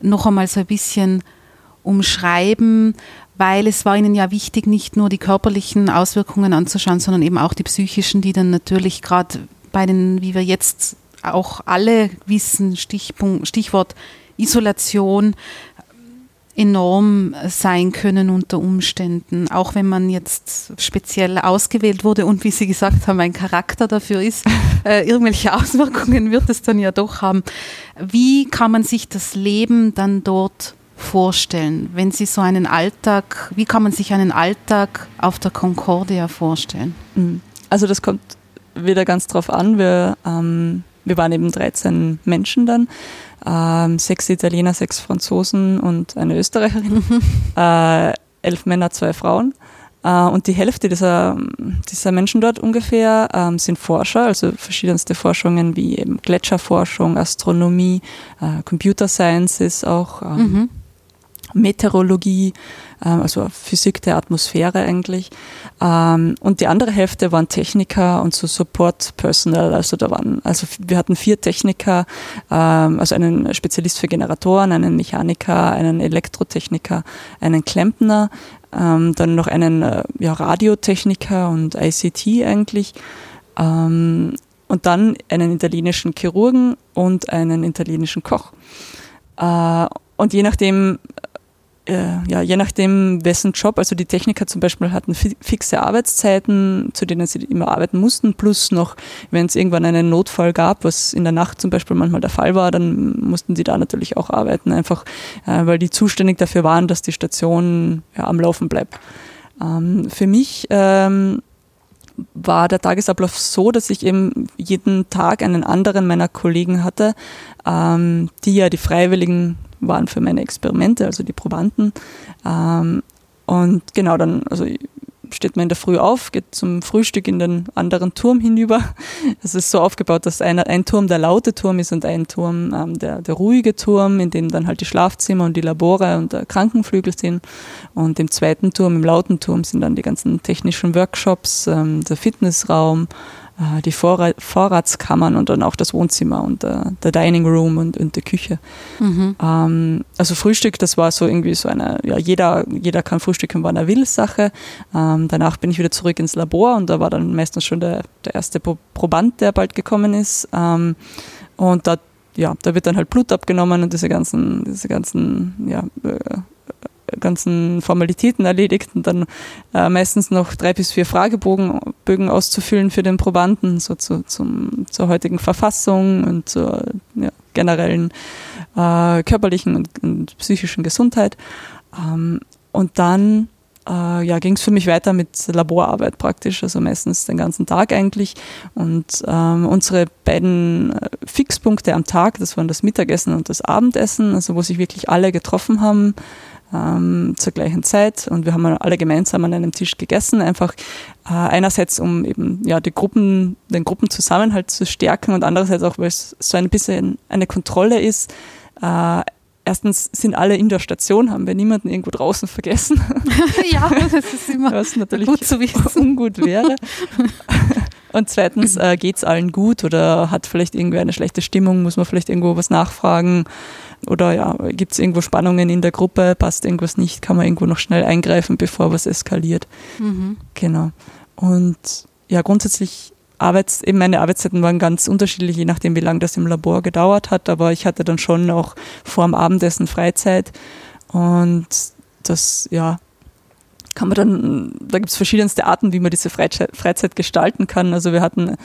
noch einmal so ein bisschen umschreiben, weil es war Ihnen ja wichtig, nicht nur die körperlichen Auswirkungen anzuschauen, sondern eben auch die psychischen, die dann natürlich gerade bei den, wie wir jetzt auch alle wissen, Stichpunkt, Stichwort Isolation, enorm sein können unter Umständen, auch wenn man jetzt speziell ausgewählt wurde und wie Sie gesagt haben, ein Charakter dafür ist, (laughs) äh, irgendwelche Auswirkungen wird es dann ja doch haben. Wie kann man sich das Leben dann dort vorstellen, wenn Sie so einen Alltag, wie kann man sich einen Alltag auf der Concordia vorstellen? Mhm. Also das kommt wieder ganz drauf an. Wir, ähm, wir waren eben 13 Menschen dann, ähm, sechs Italiener, sechs Franzosen und eine Österreicherin, (laughs) äh, elf Männer, zwei Frauen. Äh, und die Hälfte dieser, dieser Menschen dort ungefähr ähm, sind Forscher, also verschiedenste Forschungen wie eben Gletscherforschung, Astronomie, äh, Computer Sciences auch. Ähm, Mhm. Meteorologie, ähm, also Physik der Atmosphäre eigentlich. Ähm, und die andere Hälfte waren Techniker und so Support Personnel. Also da waren, also wir hatten vier Techniker, ähm, also einen Spezialist für Generatoren, einen Mechaniker, einen Elektrotechniker, einen Klempner, dann noch einen äh, ja, Radiotechniker und ICT eigentlich. Und dann einen italienischen Chirurgen und einen italienischen Koch. Äh, und je nachdem, ja, je nachdem, wessen Job, also die Techniker zum Beispiel hatten fi fixe Arbeitszeiten, zu denen sie immer arbeiten mussten, plus noch, wenn es irgendwann einen Notfall gab, was in der Nacht zum Beispiel manchmal der Fall war, dann mussten sie da natürlich auch arbeiten, einfach äh, weil die zuständig dafür waren, dass die Station ja, am Laufen bleibt. Ähm, für mich ähm, war der Tagesablauf so, dass ich eben jeden Tag einen anderen meiner Kollegen hatte, ähm, die ja die Freiwilligen waren für meine Experimente, also die Probanden. Ähm, und genau, dann also steht man in der Früh auf, geht zum Frühstück in den anderen Turm hinüber. (laughs) Es ist so aufgebaut, dass ein, ein Turm der laute Turm ist und ein Turm ähm, der, der ruhige Turm, in dem dann halt die Schlafzimmer und die Labore und der Krankenflügel sind. Und im zweiten Turm, im lauten Turm, sind dann die ganzen technischen Workshops, ähm, der Fitnessraum, die Vorrat, Vorratskammern und dann auch das Wohnzimmer und der, der Dining Room und, und die Küche. Mhm. Ähm, also Frühstück, das war so irgendwie so eine, ja, jeder, jeder kann frühstücken, wann er will, Sache. Ähm, danach bin ich wieder zurück ins Labor und da war dann meistens schon der, der erste Proband, der bald gekommen ist. Ähm, und da ja, da wird dann halt Blut abgenommen und diese ganzen, diese ganzen, ja, äh, ganzen Formalitäten erledigt und dann äh, meistens noch drei bis vier Fragebögen Bögen auszufüllen für den Probanden, so zu, zum, zur heutigen Verfassung und zur ja, generellen äh, körperlichen und, und, psychischen Gesundheit. Ähm, und dann äh, ja, ging es für mich weiter mit Laborarbeit praktisch, also meistens den ganzen Tag eigentlich. Und ähm, unsere beiden äh, Fixpunkte am Tag, das waren das Mittagessen und das Abendessen, also wo sich wirklich alle getroffen haben, ähm, zur gleichen Zeit und wir haben alle gemeinsam an einem Tisch gegessen, einfach äh, einerseits um eben ja die Gruppen, den Gruppenzusammenhalt zu stärken und andererseits auch, weil es so ein bisschen eine Kontrolle ist. Äh, erstens sind alle in der Station, haben wir niemanden irgendwo draußen vergessen. (laughs) ja, (laughs) das ist immer Was natürlich gut zu wissen. ungut wäre. (laughs) Und zweitens, äh, geht es allen gut oder hat vielleicht irgendwie eine schlechte Stimmung, muss man vielleicht irgendwo was nachfragen oder ja, gibt es irgendwo Spannungen in der Gruppe, passt irgendwas nicht, kann man irgendwo noch schnell eingreifen, bevor was eskaliert. Mhm. Genau. Und ja, grundsätzlich Arbeits, eben meine Arbeitszeiten waren ganz unterschiedlich, je nachdem, wie lange das im Labor gedauert hat, aber ich hatte dann schon auch vor dem Abendessen Freizeit und das, ja, kann man dann, da gibt es verschiedenste Arten, wie man diese Freizeit, gestalten kann. Also wir hatten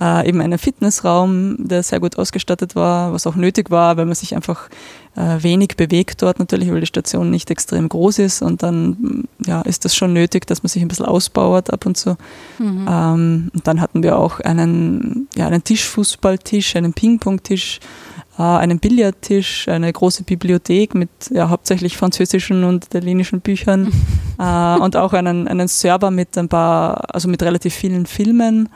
äh, eben einen Fitnessraum, der sehr gut ausgestattet war, was auch nötig war, weil man sich einfach äh, wenig bewegt dort natürlich, weil die Station nicht extrem groß ist und dann ja, ist das schon nötig, dass man sich ein bisschen ausbaut ab und zu. Mhm. Ähm, und dann hatten wir auch einen, ja, einen Tischfußballtisch, einen Ping-Pong-Tisch, äh, einen Billardtisch, eine große Bibliothek mit ja, hauptsächlich französischen und italienischen Büchern äh, (laughs) und auch einen, einen Server mit ein paar, also mit relativ vielen Filmen.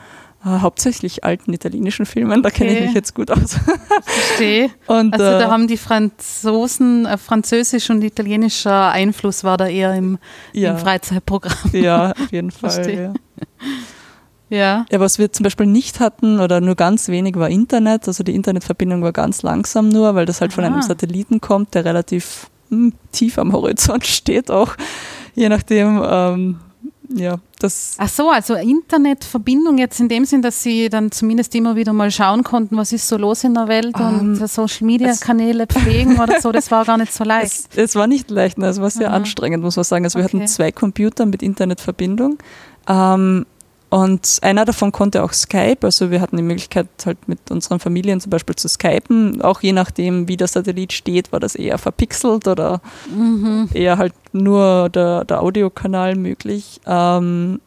Uh, hauptsächlich alten italienischen Filmen, da okay. kenne ich mich jetzt gut aus. Verstehe. (laughs) Und, also da äh, haben die Franzosen, äh, französisch und italienischer Einfluss war da eher im, ja. im Freizeitprogramm. Ja, auf jeden (laughs) Fall. Ja. Ja. ja. Was wir zum Beispiel nicht hatten oder nur ganz wenig war Internet. Also die Internetverbindung war ganz langsam nur, weil das halt Aha. von einem Satelliten kommt, der relativ hm, tief am (laughs) Horizont steht auch. Je nachdem, ähm, ja, das. Ach so, also Internetverbindung jetzt in dem Sinn, dass Sie dann zumindest immer wieder mal schauen konnten, was ist so los in der Welt um, und ähm, Social Media Kanäle pflegen oder so, das war gar nicht so (laughs) leicht. Es, es war nicht leicht, ne? es war sehr Aha. anstrengend, muss man sagen. Also wir okay. hatten zwei Computer mit Internetverbindung. Ähm, und einer davon konnte auch Skype, also wir hatten die Möglichkeit halt mit unseren Familien zum Beispiel zu skypen. Auch je nachdem, wie der Satellit steht, war das eher verpixelt oder mhm. eher halt nur der, der Audiokanal möglich. Ähm,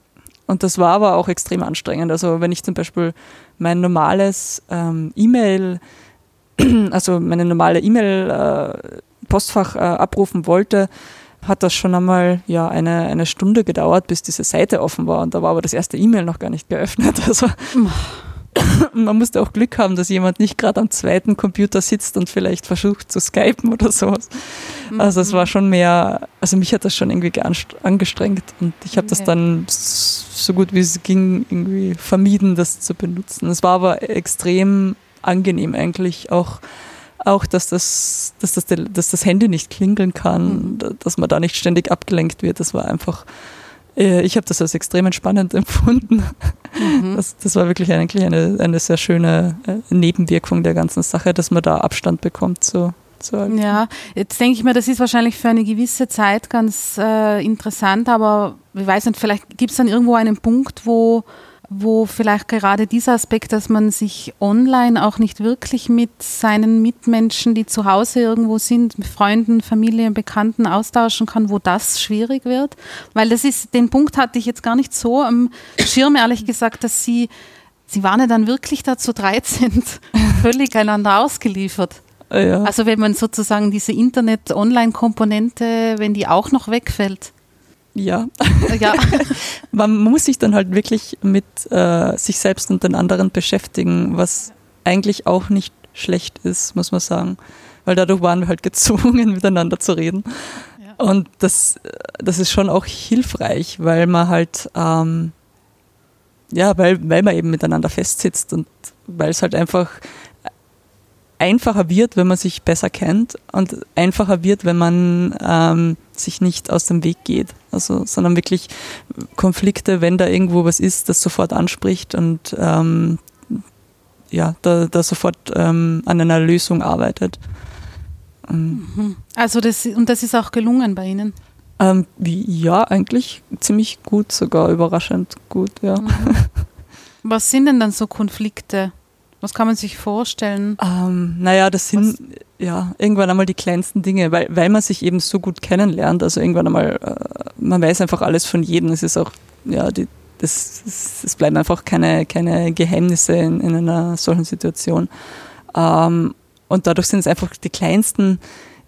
und das war aber auch extrem anstrengend. Also wenn ich zum Beispiel mein normales ähm, E-Mail, (clears throat) also meine normale E-Mail-Postfach äh, äh, abrufen wollte, hat das schon einmal ja, eine, eine Stunde gedauert, bis diese Seite offen war. Und da war aber das erste E-Mail noch gar nicht geöffnet. (laughs) Also (laughs) man musste auch Glück haben, dass jemand nicht gerade am zweiten Computer sitzt und vielleicht versucht zu skypen oder sowas. Also es war mhm. schon mehr, also mich hat das schon irgendwie angestrengt und ich habe das dann so gut wie es ging irgendwie vermieden, das zu benutzen. Es war aber extrem angenehm eigentlich auch auch, dass das, dass das, dass das Handy nicht klingeln kann, mhm. dass man da nicht ständig abgelenkt wird. Das war einfach, äh, ich habe das als extrem entspannend (laughs) empfunden. Mhm. Das, das war wirklich eigentlich eine, eine sehr schöne äh, Nebenwirkung der ganzen Sache, dass man da Abstand bekommt zu, ja, jetzt denke ich mir, das ist wahrscheinlich für eine gewisse Zeit ganz äh, interessant, aber ich weiß nicht, vielleicht gibt es dann irgendwo einen Punkt, wo wo vielleicht gerade dieser Aspekt, dass man sich online auch nicht wirklich mit seinen Mitmenschen, die zu Hause irgendwo sind, mit Freunden, Familie, Bekannten austauschen kann, wo das schwierig wird. Weil das ist, den Punkt hatte ich jetzt gar nicht so am Schirm, ehrlich gesagt, dass sie, sie waren ja dann wirklich dazu 13 (laughs) völlig einander ausgeliefert. Ja. Also wenn man sozusagen diese Internet-Online-Komponente, wenn die auch noch wegfällt. Ja. ja. (laughs) Man muss sich dann halt wirklich mit äh, sich selbst und den anderen beschäftigen, was eigentlich auch nicht schlecht ist, muss man sagen. Weil dadurch waren wir halt (laughs) gezwungen, miteinander zu reden. Ja. Und das, das ist schon auch hilfreich, weil man halt, ähm, ja, weil, weil man eben miteinander festsitzt und weil es halt einfach einfacher wird, wenn man sich besser kennt und einfacher wird, wenn man ähm, sich nicht aus dem Weg geht. Also, sondern wirklich Konflikte, wenn da irgendwo was ist, das sofort anspricht und ähm, ja, da, da sofort ähm, an einer Lösung arbeitet. Mhm. Also das und das ist auch gelungen bei Ihnen? Ähm, ja, eigentlich ziemlich gut, sogar überraschend gut, ja. Mhm. (laughs) Was sind denn dann so Konflikte? Was kann man sich vorstellen? Ähm, naja, das sind Was? ja irgendwann einmal die kleinsten Dinge, weil, weil man sich eben so gut kennenlernt. Also irgendwann einmal, äh, man weiß einfach alles von jedem. Es ist auch, ja, die, das, es bleiben einfach keine, keine Geheimnisse in, in einer solchen Situation. Ähm, und dadurch sind es einfach die kleinsten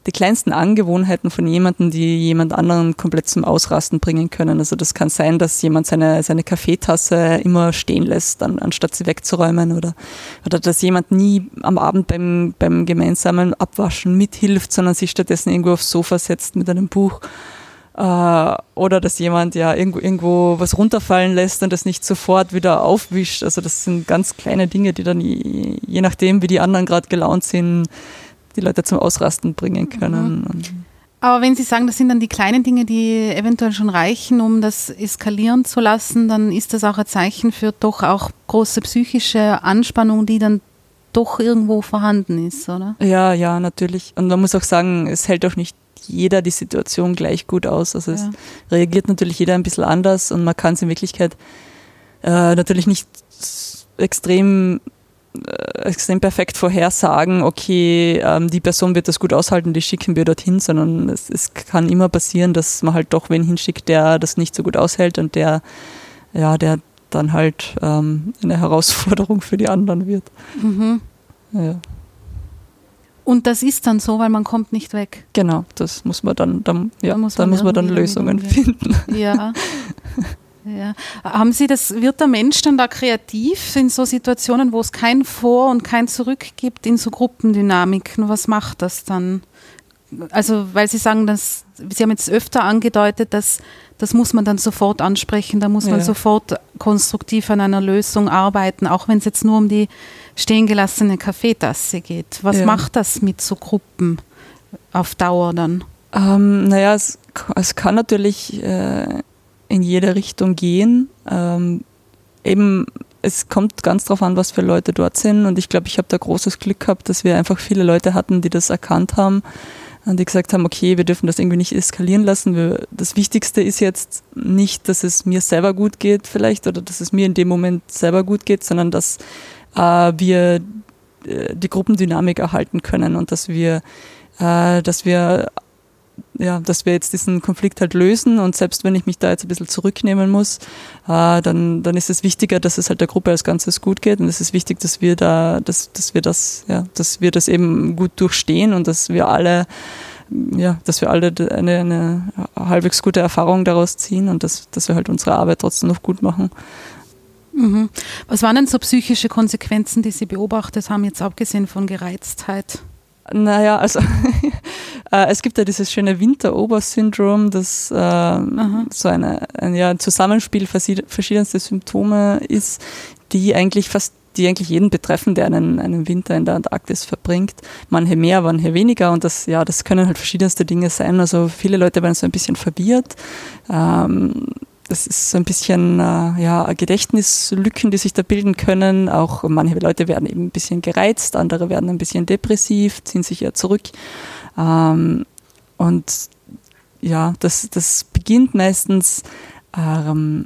die kleinsten Angewohnheiten von jemandem, die jemand anderen komplett zum Ausrasten bringen können. Also das kann sein, dass jemand seine, seine Kaffeetasse immer stehen lässt, an, anstatt sie wegzuräumen oder, oder dass jemand nie am Abend beim, beim gemeinsamen Abwaschen mithilft, sondern sich stattdessen irgendwo aufs Sofa setzt mit einem Buch äh, oder dass jemand ja irgendwo, irgendwo was runterfallen lässt und das nicht sofort wieder aufwischt. Also das sind ganz kleine Dinge, die dann je, je nachdem, wie die anderen gerade gelaunt sind, die Leute zum Ausrasten bringen können. Mhm. Aber wenn Sie sagen, das sind dann die kleinen Dinge, die eventuell schon reichen, um das eskalieren zu lassen, dann ist das auch ein Zeichen für doch auch große psychische Anspannung, die dann doch irgendwo vorhanden ist, oder? Ja, ja, natürlich. Und man muss auch sagen, es hält auch nicht jeder die Situation gleich gut aus. Also es reagiert natürlich jeder ein bisschen anders und man kann es in Wirklichkeit äh, natürlich nicht extrem extrem perfekt vorhersagen, okay, ähm, die Person wird das gut aushalten, die schicken wir dorthin, sondern es, es, kann immer passieren, dass man halt doch wen hinschickt, der das nicht so gut aushält und der, ja, der dann halt ähm, eine Herausforderung für die anderen wird. Mhm. Ja. Und das ist dann so, weil man kommt nicht weg. Genau, das muss man dann, dann ja, da muss man, dann, muss man dann Lösungen finden. Ja. (laughs) Ja. Haben Sie das, wird der Mensch dann da kreativ in so Situationen, wo es kein Vor- und kein Zurück gibt in so Gruppendynamiken? Was macht das dann? Also, weil Sie sagen, dass, Sie haben jetzt öfter angedeutet, dass das muss man dann sofort ansprechen, da muss man ja. sofort konstruktiv an einer Lösung arbeiten, auch wenn es jetzt nur um die stehen gelassene Kaffeetasse geht. Was ja. macht das mit so Gruppen auf Dauer dann? Ähm, naja, es, es kann natürlich äh, in jede Richtung gehen. Ähm, eben, es kommt ganz darauf an, was für Leute dort sind. Und ich glaube, ich habe da großes Glück gehabt, dass wir einfach viele Leute hatten, die das erkannt haben und die gesagt haben, okay, wir dürfen das irgendwie nicht eskalieren lassen. Wir, das Wichtigste ist jetzt nicht, dass es mir selber gut geht vielleicht oder dass es mir in dem Moment selber gut geht, sondern dass äh, wir äh, die Gruppendynamik erhalten können und dass wir, äh, dass wir ja, dass wir jetzt diesen Konflikt halt lösen und selbst wenn ich mich da jetzt ein bisschen zurücknehmen muss, äh, dann, dann ist es wichtiger, dass es halt der Gruppe als Ganzes gut geht und es ist wichtig, dass wir da, dass, dass wir das, ja, dass wir das eben gut durchstehen und dass wir alle, ja, dass wir alle eine, eine halbwegs gute Erfahrung daraus ziehen und dass, dass wir halt unsere Arbeit trotzdem noch gut machen. Mhm. Was waren denn so psychische Konsequenzen, die Sie beobachtet haben, jetzt abgesehen von Gereiztheit? Naja, also (laughs) äh, es gibt ja dieses schöne Winter-Ober-Syndrom, das äh, so eine, ein, ja, ein Zusammenspiel verschiedenster Symptome ist, die eigentlich fast die eigentlich jeden betreffen, der einen, einen Winter in der Antarktis verbringt. Manche mehr, manche weniger und das, ja, das können halt verschiedenste Dinge sein. Also viele Leute werden so ein bisschen verwirrt. Ähm, das ist so ein bisschen äh, ja, Gedächtnislücken, die sich da bilden können. Auch manche Leute werden eben ein bisschen gereizt, andere werden ein bisschen depressiv, ziehen sich eher zurück. Ähm, und ja, das, das beginnt meistens ähm,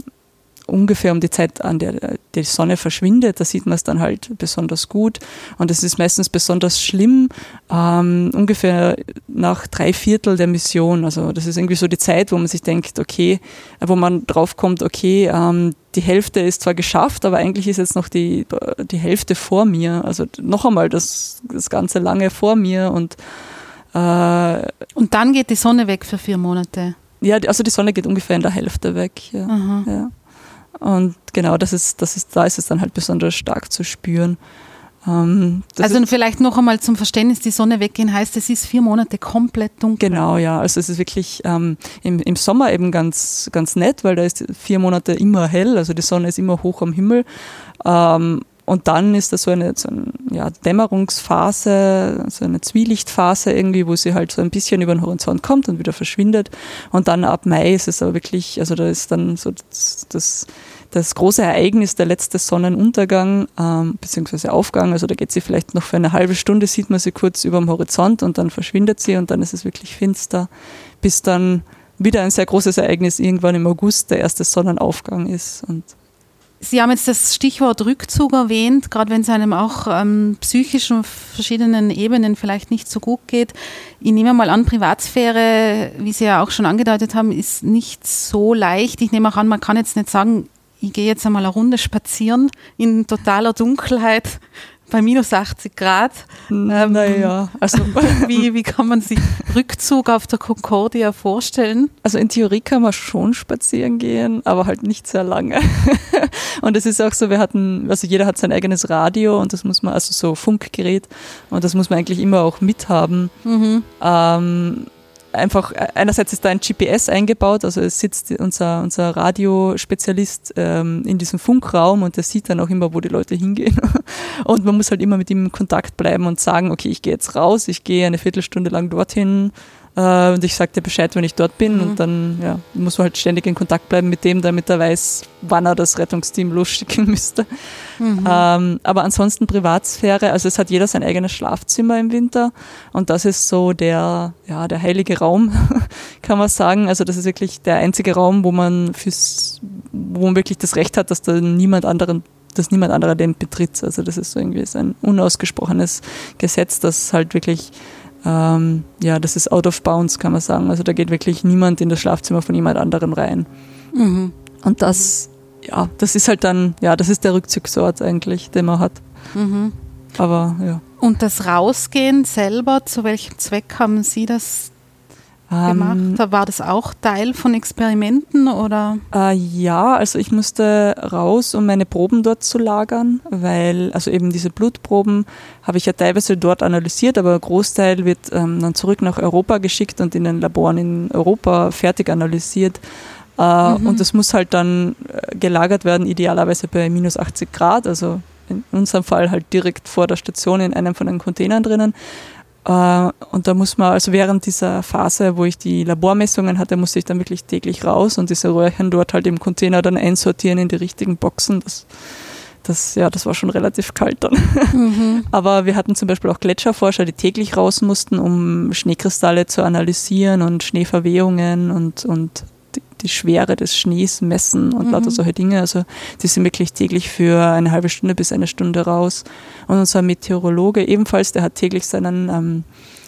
ungefähr um die Zeit, an der die Sonne verschwindet, da sieht man es dann halt besonders gut. Und es ist meistens besonders schlimm, ähm, ungefähr nach drei Viertel der Mission. Also das ist irgendwie so die Zeit, wo man sich denkt, okay, wo man draufkommt, okay, ähm, die Hälfte ist zwar geschafft, aber eigentlich ist jetzt noch die, die Hälfte vor mir. Also noch einmal das, das ganze lange vor mir und äh, und dann geht die Sonne weg für vier Monate. Ja, also die Sonne geht ungefähr in der Hälfte weg. Ja. ja. Und genau, das ist, das ist, da ist es dann halt besonders stark zu spüren. Ähm, also vielleicht noch einmal zum Verständnis, die Sonne weggehen heißt, es ist vier Monate komplett dunkel. Genau, ja. Also es ist wirklich ähm, im, im Sommer eben ganz, ganz nett, weil da ist vier Monate immer hell, also die Sonne ist immer hoch am Himmel. Ähm, und dann ist das so eine, so eine ja, Dämmerungsphase, so eine Zwielichtphase irgendwie, wo sie halt so ein bisschen über den Horizont kommt und wieder verschwindet. Und dann ab Mai ist es aber wirklich, also da ist dann so das, das das große Ereignis, der letzte Sonnenuntergang ähm, bzw. Aufgang, also da geht sie vielleicht noch für eine halbe Stunde, sieht man sie kurz über dem Horizont und dann verschwindet sie und dann ist es wirklich finster, bis dann wieder ein sehr großes Ereignis irgendwann im August der erste Sonnenaufgang ist. Und Sie haben jetzt das Stichwort Rückzug erwähnt, gerade wenn es einem auch ähm, psychisch auf verschiedenen Ebenen vielleicht nicht so gut geht. Ich nehme mal an, Privatsphäre, wie Sie ja auch schon angedeutet haben, ist nicht so leicht. Ich nehme auch an, man kann jetzt nicht sagen, ich gehe jetzt einmal eine Runde spazieren in totaler Dunkelheit bei minus 80 Grad. Ähm, naja, also (laughs) wie, wie kann man sich Rückzug auf der Concordia vorstellen? Also in Theorie kann man schon spazieren gehen, aber halt nicht sehr lange. (laughs) und es ist auch so, wir hatten, also jeder hat sein eigenes Radio und das muss man, also so Funkgerät und das muss man eigentlich immer auch mithaben. Mhm. Ähm, einfach, äh, einerseits ist da ein GPS eingebaut, also es sitzt unser, unser Radiospezialist ähm, in diesem Funkraum und der sieht dann auch immer, wo die Leute hingehen. (laughs) Und man muss halt immer mit ihm in Kontakt bleiben und sagen, okay, ich gehe jetzt raus, ich gehe eine Viertelstunde lang dorthin, äh, und ich sage dir Bescheid, wenn ich dort bin. Mhm. Und dann ja, muss man halt ständig in Kontakt bleiben mit dem, damit er weiß, wann er das Rettungsteam losschicken (laughs) müsste. Mhm. Ähm, aber ansonsten Privatsphäre, also es hat jeder sein eigenes Schlafzimmer im Winter. Und das ist so der, ja, der heilige Raum, (laughs) kann man sagen. Also das ist wirklich der einzige Raum, wo man fürs, wo man wirklich das Recht hat, dass da niemand anderen dass niemand anderer den betritt. Also das ist so irgendwie so ein unausgesprochenes Gesetz, das halt wirklich ähm, ja, das ist out of bounds, kann man sagen. Also da geht wirklich niemand in das Schlafzimmer von jemand anderem rein. Mhm. Und das, ja, das ist halt dann, ja, das ist der Rückzugsort eigentlich, den man hat. Mhm. Aber ja. Und das Rausgehen selber, zu welchem Zweck haben Sie das gemacht? Ähm, War das auch Teil von Experimenten oder? Äh, ja, also ich musste raus, um meine Proben dort zu lagern, weil also eben diese Blutproben habe ich ja teilweise dort analysiert, aber ein Großteil wird ähm, dann zurück nach Europa geschickt und in den Laboren in Europa fertig analysiert. Äh, mhm. Und das muss halt dann äh, gelagert werden, idealerweise bei minus 80 Grad, also in unserem Fall halt direkt vor der Station in einem von den Containern drinnen. Äh, und da muss man, also während dieser Phase, wo ich die Labormessungen hatte, musste ich dann wirklich täglich raus und diese Röhrchen dort halt im Container dann einsortieren in die richtigen Boxen. Das, das, ja, das war schon relativ kalt dann. Mhm. (laughs) Aber wir hatten zum Beispiel auch Gletscherforscher, die täglich raus mussten, um Schneekristalle zu analysieren und Schneeverwehungen und, und die Schwere des Schnees messen und mhm. lauter solche Dinge. Also die sind wirklich täglich für eine halbe Stunde bis eine Stunde raus. Und unser Meteorologe ebenfalls, der hat täglich seinen, ähm,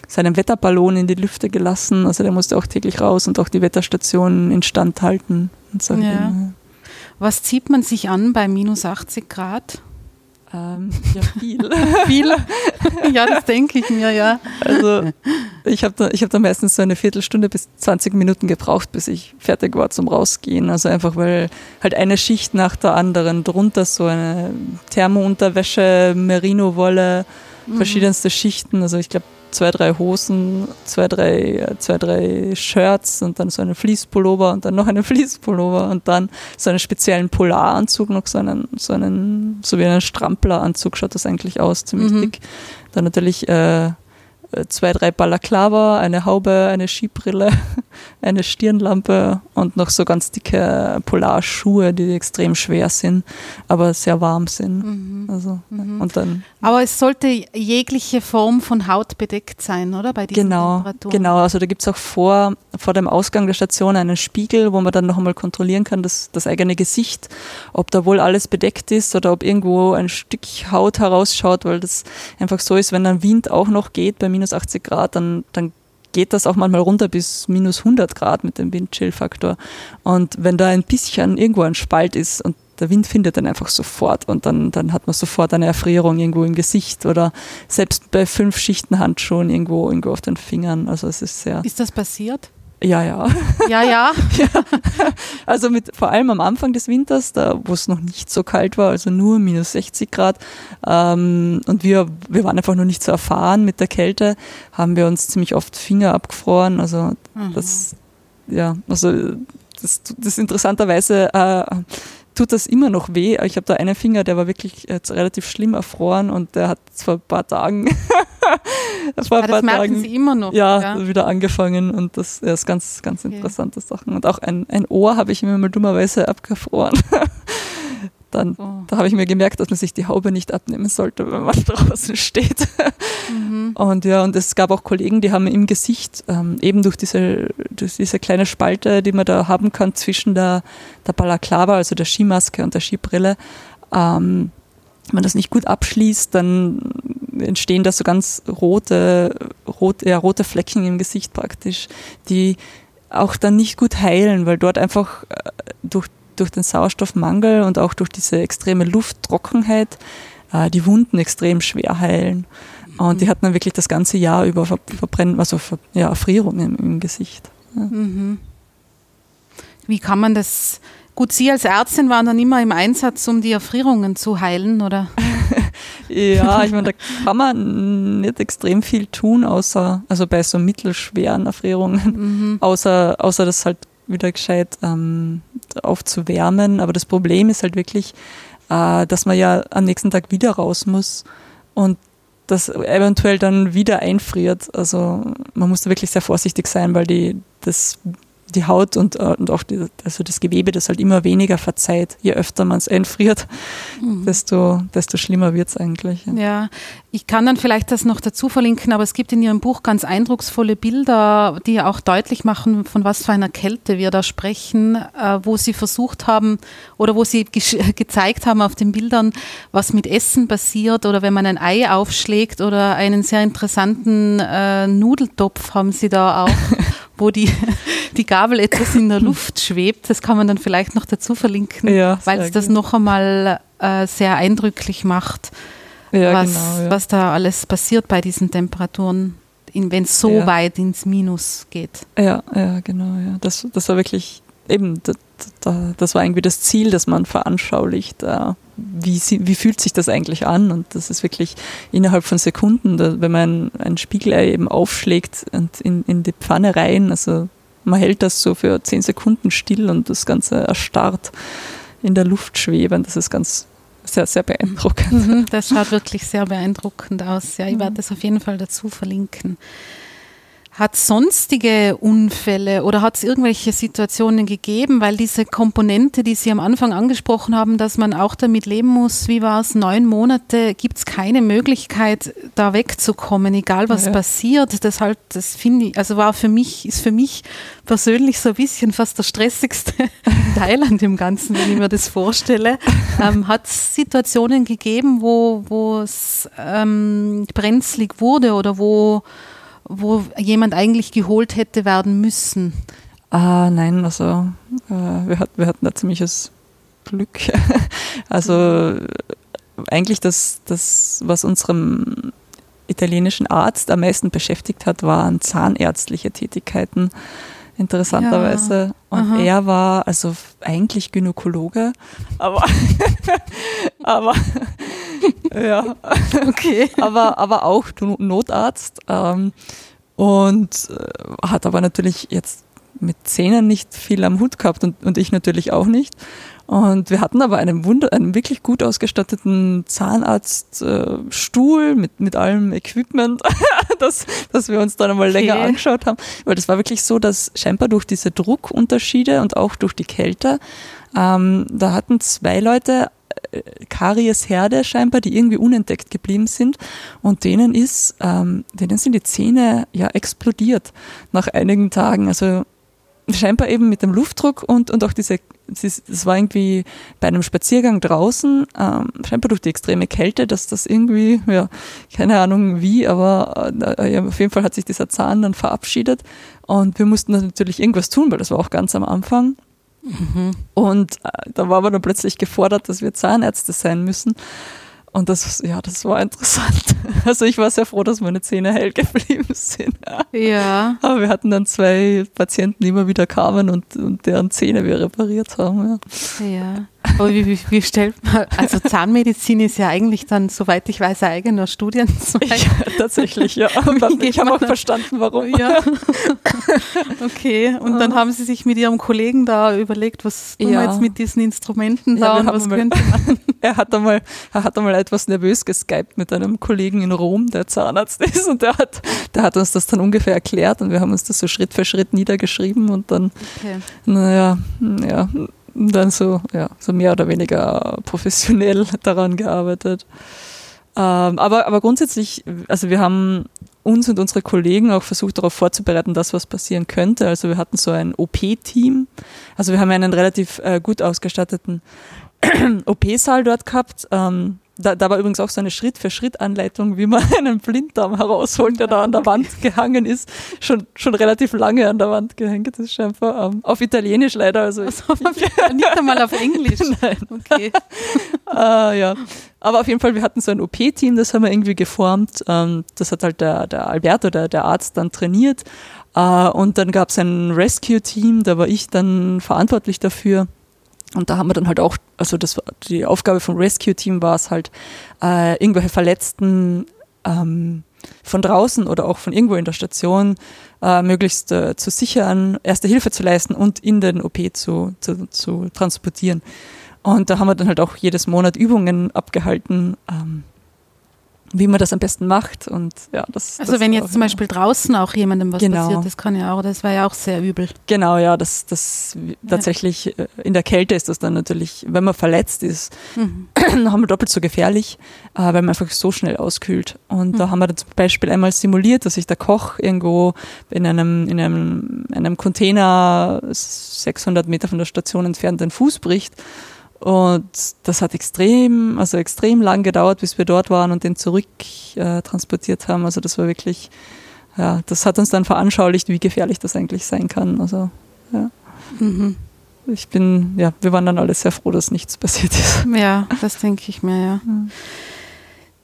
seinen Wetterballon in die Lüfte gelassen. Also der musste auch täglich raus und auch die Wetterstation instand halten. Und so ja. Was zieht man sich an bei minus 80 Grad? Ähm, ja, viel. (laughs) viel? ja, das denke ich mir, ja. Also ich habe da, hab da meistens so eine Viertelstunde bis 20 Minuten gebraucht, bis ich fertig war zum Rausgehen. Also einfach, weil halt eine Schicht nach der anderen, drunter so eine Thermounterwäsche, Merino-Wolle, mhm. verschiedenste Schichten. Also ich glaube zwei, drei Hosen, zwei, drei, zwei, drei Shirts und dann so einen Fließpullover und dann noch einen (laughs) Fließpullover und dann so einen speziellen Polaranzug, noch so einen, so einen, so wie einen Strampleranzug schaut das eigentlich aus, ziemlich mhm. dick. Dann natürlich äh, zwei, drei Balaklava, eine Haube, eine Skibrille, eine Stirnlampe und noch so ganz dicke Polarschuhe, die extrem schwer sind, aber sehr warm sind. Mhm. Also, mhm. und dann, aber es sollte jegliche Form von Haut bedeckt sein, oder? Bei diesen genau, Temperaturen. Genau, also da gibt es auch vor, vor dem Ausgang der Station einen Spiegel, wo man dann noch einmal kontrollieren kann, dass das eigene Gesicht, ob da wohl alles bedeckt ist oder ob irgendwo ein Stück Haut herausschaut, weil das einfach so ist, wenn dann Wind auch noch geht bei minus 80 Grad, dann, dann geht das auch manchmal runter bis minus 100 Grad mit dem Windchill-Faktor. Und wenn da ein bisschen irgendwo ein Spalt ist und der Wind findet dann einfach sofort und dann, dann hat man sofort eine Erfrierung irgendwo im Gesicht oder selbst bei fünf Schichten Handschuhen irgendwo, irgendwo auf den Fingern. Also es ist sehr. Ist das passiert? Ja, ja. Ja, ja. (laughs) ja. Also mit, vor allem am Anfang des Winters, da wo es noch nicht so kalt war, also nur minus 60 Grad, ähm, und wir, wir waren einfach noch nicht so erfahren mit der Kälte, haben wir uns ziemlich oft Finger abgefroren. Also mhm. das, ja, also das, das interessanterweise äh, tut das immer noch weh. Ich habe da einen Finger, der war wirklich relativ schlimm erfroren und der hat vor ein paar Tagen, (laughs) vor ah, paar Tagen, Sie immer noch. Ja, ja, wieder angefangen und das ja, ist ganz, ganz okay. interessante Sachen. Und auch ein, ein Ohr habe ich mir mal dummerweise abgefroren. (laughs) dann oh. da habe ich mir gemerkt, dass man sich die Haube nicht abnehmen sollte, wenn man (laughs) draußen steht. Mhm. Und ja, und es gab auch Kollegen, die haben im Gesicht, ähm, eben durch diese, durch diese kleine Spalte, die man da haben kann zwischen der, der Balaklava, also der Skimaske und der Skibrille, ähm, wenn man das nicht gut abschließt, dann entstehen da so ganz rote, rot, ja, rote Flecken im Gesicht praktisch, die auch dann nicht gut heilen, weil dort einfach äh, durch durch den Sauerstoffmangel und auch durch diese extreme Lufttrockenheit äh, die Wunden extrem schwer heilen. Und die mhm. hatten dann wirklich das ganze Jahr über Verbrennen, also ja, Erfrierungen im, im Gesicht. Ja. Mhm. Wie kann man das? Gut, Sie als Ärztin waren dann immer im Einsatz, um die Erfrierungen zu heilen, oder? (laughs) ja, ich meine, da kann man nicht extrem viel tun, außer, also bei so mittelschweren Erfrierungen, mhm. außer, außer das halt wieder gescheit ähm, aufzuwärmen. Aber das Problem ist halt wirklich, äh, dass man ja am nächsten Tag wieder raus muss und das eventuell dann wieder einfriert. Also man muss da wirklich sehr vorsichtig sein, weil die, das die Haut und, äh, und auch die, also das Gewebe, das halt immer weniger verzeiht. Je öfter man es einfriert, mhm. desto, desto schlimmer wird es eigentlich. Ja. ja. ich kann dann vielleicht das noch dazu verlinken, aber es gibt in Ihrem Buch ganz eindrucksvolle Bilder, die auch deutlich machen, von was für einer Kälte wir da sprechen, äh, wo Sie versucht haben oder wo Sie (laughs) gezeigt haben auf den Bildern, was mit Essen passiert oder wenn man ein Ei aufschlägt oder einen sehr interessanten äh, Nudeltopf haben Sie da auch. (laughs) wo die, (laughs) die Gabel etwas in der Luft schwebt. Das kann man dann vielleicht noch dazu verlinken, ja, weil es das noch einmal äh, sehr eindrücklich macht, ja, was, genau, ja. was da alles passiert bei diesen Temperaturen, wenn es so weit ins Minus geht. Ja, ja, genau. Ja. Das, das war wirklich eben, das, das war irgendwie das Ziel, dass man veranschaulicht, äh, wie, wie fühlt sich das eigentlich an? Und das ist wirklich innerhalb von Sekunden, wenn man ein Spiegelei eben aufschlägt und in, in die Pfanne rein, also man hält das so für zehn Sekunden still und das Ganze erstarrt in der Luft schweben. Das ist ganz sehr, sehr beeindruckend. Mhm, das schaut wirklich sehr beeindruckend aus. Ja, ich werde das auf jeden Fall dazu verlinken. Hat sonstige Unfälle oder hat es irgendwelche Situationen gegeben, weil diese Komponente, die Sie am Anfang angesprochen haben, dass man auch damit leben muss, wie war es, neun Monate, gibt es keine Möglichkeit, da wegzukommen, egal was ja. passiert. Das halt, das finde ich, also war für mich, ist für mich persönlich so ein bisschen fast der stressigste (laughs) Teil an dem Ganzen, wenn ich mir das vorstelle. Ähm, hat es Situationen gegeben, wo es ähm, brenzlig wurde oder wo wo jemand eigentlich geholt hätte werden müssen? Ah, nein, also äh, wir, hat, wir hatten da ziemliches Glück. (laughs) also eigentlich das, das, was unserem italienischen Arzt am meisten beschäftigt hat, waren zahnärztliche Tätigkeiten, interessanterweise. Ja. Und Aha. er war also eigentlich Gynäkologe, aber, (laughs) aber (laughs) ja, okay. aber, aber auch Notarzt ähm, und äh, hat aber natürlich jetzt mit Zähnen nicht viel am Hut gehabt und, und ich natürlich auch nicht. Und wir hatten aber einen Wunder, einen wirklich gut ausgestatteten Zahnarztstuhl äh, mit, mit allem Equipment, (laughs) das, das wir uns dann einmal okay. länger angeschaut haben. Weil das war wirklich so, dass scheinbar durch diese Druckunterschiede und auch durch die Kälte, ähm, da hatten zwei Leute äh, Kariesherde scheinbar, die irgendwie unentdeckt geblieben sind. Und denen ist, ähm, denen sind die Zähne ja explodiert nach einigen Tagen. Also scheinbar eben mit dem Luftdruck und, und auch diese, das war irgendwie bei einem Spaziergang draußen, ähm, scheinbar durch die extreme Kälte, dass das irgendwie, ja, keine Ahnung wie, aber äh, ja, auf jeden Fall hat sich dieser Zahn dann verabschiedet und wir mussten natürlich irgendwas tun, weil das war auch ganz am Anfang. Mhm. Und äh, da war man dann plötzlich gefordert, dass wir Zahnärzte sein müssen. Und das, ja, das war interessant. (laughs) Also ich war sehr froh, dass meine Zähne hell geblieben (laughs) sind. Ja. Aber wir hatten dann zwei Patienten, die immer wieder kamen und, und deren Zähne wir repariert haben. Ja. ja. Aber wie, wie, wie, stellt man, also Zahnmedizin ist ja eigentlich dann, soweit ich weiß, eigener Studienzweig. Ja, tatsächlich, ja. (laughs) ich habe auch verstanden, warum. Ja. (laughs) Okay, und dann haben Sie sich mit Ihrem Kollegen da überlegt, was tun ja. wir jetzt mit diesen Instrumenten da ja, und was könnte man? (laughs) Er hat einmal, er hat einmal etwas nervös geskypt mit einem Kollegen in Rom, der Zahnarzt ist und der hat, der hat uns das dann ungefähr erklärt und wir haben uns das so Schritt für Schritt niedergeschrieben und dann, okay. naja, ja, dann so, ja, so mehr oder weniger professionell (laughs) daran gearbeitet. Ähm, aber, aber grundsätzlich, also wir haben uns und unsere Kollegen auch versucht darauf vorzubereiten, dass was passieren könnte. Also wir hatten so ein OP-Team. Also wir haben einen relativ äh, gut ausgestatteten (clears throat) OP-Saal dort gehabt. Ähm, da, da war übrigens auch so eine Schritt-für-Schritt-Anleitung, wie man (laughs) einen Blinddarm herausholt, der da an der Wand gehangen ist. Schon, schon relativ lange an der Wand gehängt ist, scheinbar. Ähm, auf Italienisch leider. Also, also (laughs) nicht einmal auf Englisch. (laughs) Nein. Okay. äh, ja. Aber auf jeden Fall, wir hatten so ein OP-Team, das haben wir irgendwie geformt. Ähm, das hat halt der, der Alberto, der, der Arzt, dann trainiert. Äh, und dann gab es ein Rescue-Team, da war ich dann verantwortlich dafür. Und da haben wir dann halt auch, also das die Aufgabe vom Rescue-Team war es halt, äh, irgendwelche Verletzten ähm, von draußen oder auch von irgendwo in der Station äh, möglichst äh, zu sichern, erste Hilfe zu leisten und in den OP zu, zu, zu transportieren. Und da haben wir dann halt auch jedes Monat Übungen abgehalten, ähm, wie man das am besten macht. Und ja, das, also das wenn jetzt zum Beispiel draußen auch jemandem was genau. passiert, das kann ja auch, das war ja auch sehr übel. Genau, ja, das, das tatsächlich ja. Äh, in der Kälte ist das dann natürlich, wenn man verletzt ist, mhm. dann (clears throat) haben wir doppelt so gefährlich, äh, weil man einfach so schnell auskühlt. Und mhm. da haben wir zum Beispiel einmal simuliert, dass sich der Koch irgendwo in einem, in einem, in einem Container 600 Meter von der Station entfernt den Fuß bricht. Und das hat extrem, also extrem lang gedauert, bis wir dort waren und den zurück äh, transportiert haben. Also das war wirklich, ja, das hat uns dann veranschaulicht, wie gefährlich das eigentlich sein kann. Also, ja. Mhm. Ich bin, ja, wir waren dann alle sehr froh, dass nichts passiert ist. Ja, das denke ich mir, ja. Mhm.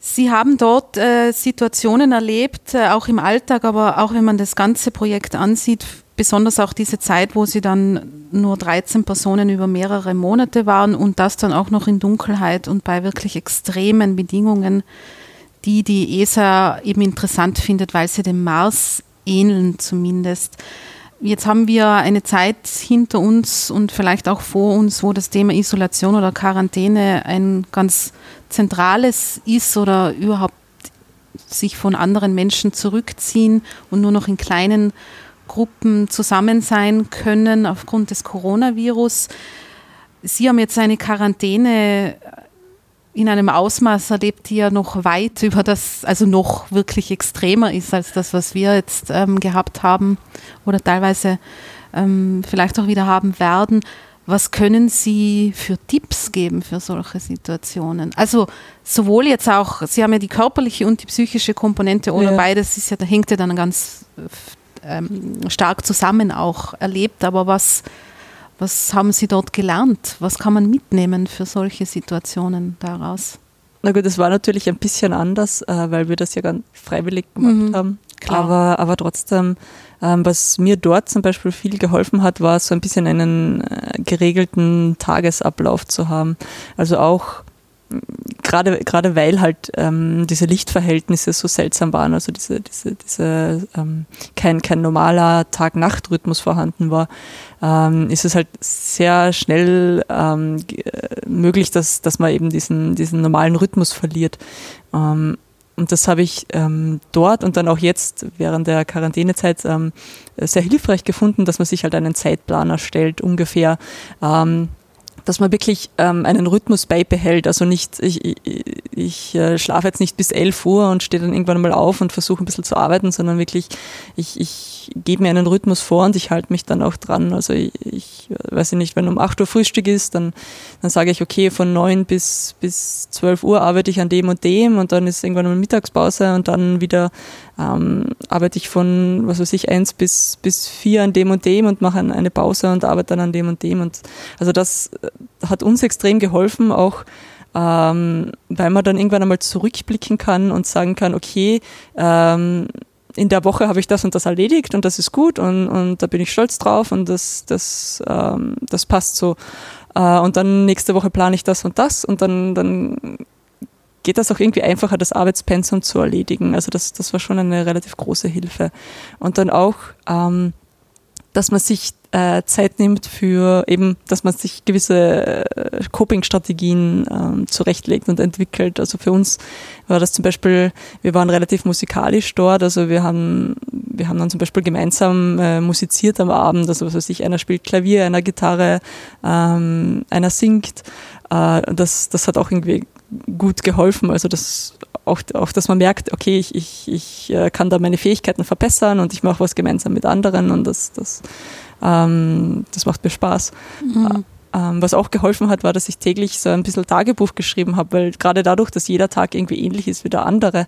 Sie haben dort äh, Situationen erlebt, äh, auch im Alltag, aber auch wenn man das ganze Projekt ansieht, besonders auch diese Zeit, wo sie dann nur 13 Personen über mehrere Monate waren und das dann auch noch in Dunkelheit und bei wirklich extremen Bedingungen, die die ESA eben interessant findet, weil sie dem Mars ähneln zumindest. Jetzt haben wir eine Zeit hinter uns und vielleicht auch vor uns, wo das Thema Isolation oder Quarantäne ein ganz zentrales ist oder überhaupt sich von anderen Menschen zurückziehen und nur noch in kleinen Gruppen zusammen sein können aufgrund des Coronavirus. Sie haben jetzt eine Quarantäne in einem Ausmaß erlebt, die ja noch weit über das, also noch wirklich extremer ist als das, was wir jetzt ähm, gehabt haben oder teilweise ähm, vielleicht auch wieder haben werden. Was können Sie für Tipps geben für solche Situationen? Also sowohl jetzt auch, Sie haben ja die körperliche und die psychische Komponente oder ja. beides ist ja, da hängt ja dann ganz ähm, stark zusammen auch erlebt. Aber was, was haben Sie dort gelernt? Was kann man mitnehmen für solche Situationen daraus? Na gut, es war natürlich ein bisschen anders, äh, weil wir das ja ganz freiwillig gemacht mhm, haben. Klar. Aber, aber trotzdem, ähm, was mir dort zum Beispiel viel geholfen hat, war so ein bisschen einen äh, geregelten Tagesablauf zu haben. Also auch gerade, gerade weil halt ähm, diese Lichtverhältnisse so seltsam waren, also diese, diese, diese ähm, kein, kein normaler Tag-Nacht-Rhythmus vorhanden war, ähm, ist es halt sehr schnell ähm, äh, möglich, dass, dass man eben diesen, diesen normalen Rhythmus verliert. Ähm, und das habe ich ähm, dort und dann auch jetzt während der Quarantänezeit ähm, sehr hilfreich gefunden, dass man sich halt einen Zeitplan erstellt, ungefähr. Ähm, dass man wirklich ähm, einen Rhythmus beibehält. Also nicht, ich, ich, ich äh, schlafe jetzt nicht bis 11 Uhr und stehe dann irgendwann mal auf und versuche ein bisschen zu arbeiten, sondern wirklich, ich, ich gebe mir einen Rhythmus vor und ich halte mich dann auch dran. Also ich, ich weiß nicht, wenn um 8 Uhr Frühstück ist, dann, dann sage ich, okay, von 9 bis, bis 12 Uhr arbeite ich an dem und dem und dann ist irgendwann mal Mittagspause und dann wieder ähm, arbeite ich von, was weiß ich, 1 bis, bis 4 an dem und dem und mache eine Pause und arbeite dann an dem und dem. Und also das hat uns extrem geholfen, auch ähm, weil man dann irgendwann einmal zurückblicken kann und sagen kann, okay, ähm, in der Woche habe ich das und das erledigt und das ist gut und, und da bin ich stolz drauf und das, das, ähm, das passt so. Äh, und dann nächste Woche plane ich das und das und dann, dann geht das auch irgendwie einfacher, das Arbeitspensum zu erledigen. Also das, das war schon eine relativ große Hilfe. Und dann auch, ähm, dass man sich äh, Zeit nimmt für eben, dass man sich gewisse äh, Coping-Strategien ähm, zurechtlegt und entwickelt. Also für uns war das zum Beispiel, wir waren relativ musikalisch dort, also wir haben, wir haben dann zum Beispiel gemeinsam äh, musiziert am Abend, also was weiß ich, einer spielt Klavier, einer Gitarre, ähm, einer singt. Äh, das, das hat auch irgendwie gut geholfen. Also das auch, auch dass man merkt, okay, ich, ich, ich äh, kann da meine Fähigkeiten verbessern und ich mache was gemeinsam mit anderen und das, das, ähm, das macht mir Spaß. Mhm. Ähm, was auch geholfen hat, war, dass ich täglich so ein bisschen Tagebuch geschrieben habe, weil gerade dadurch, dass jeder Tag irgendwie ähnlich ist wie der andere,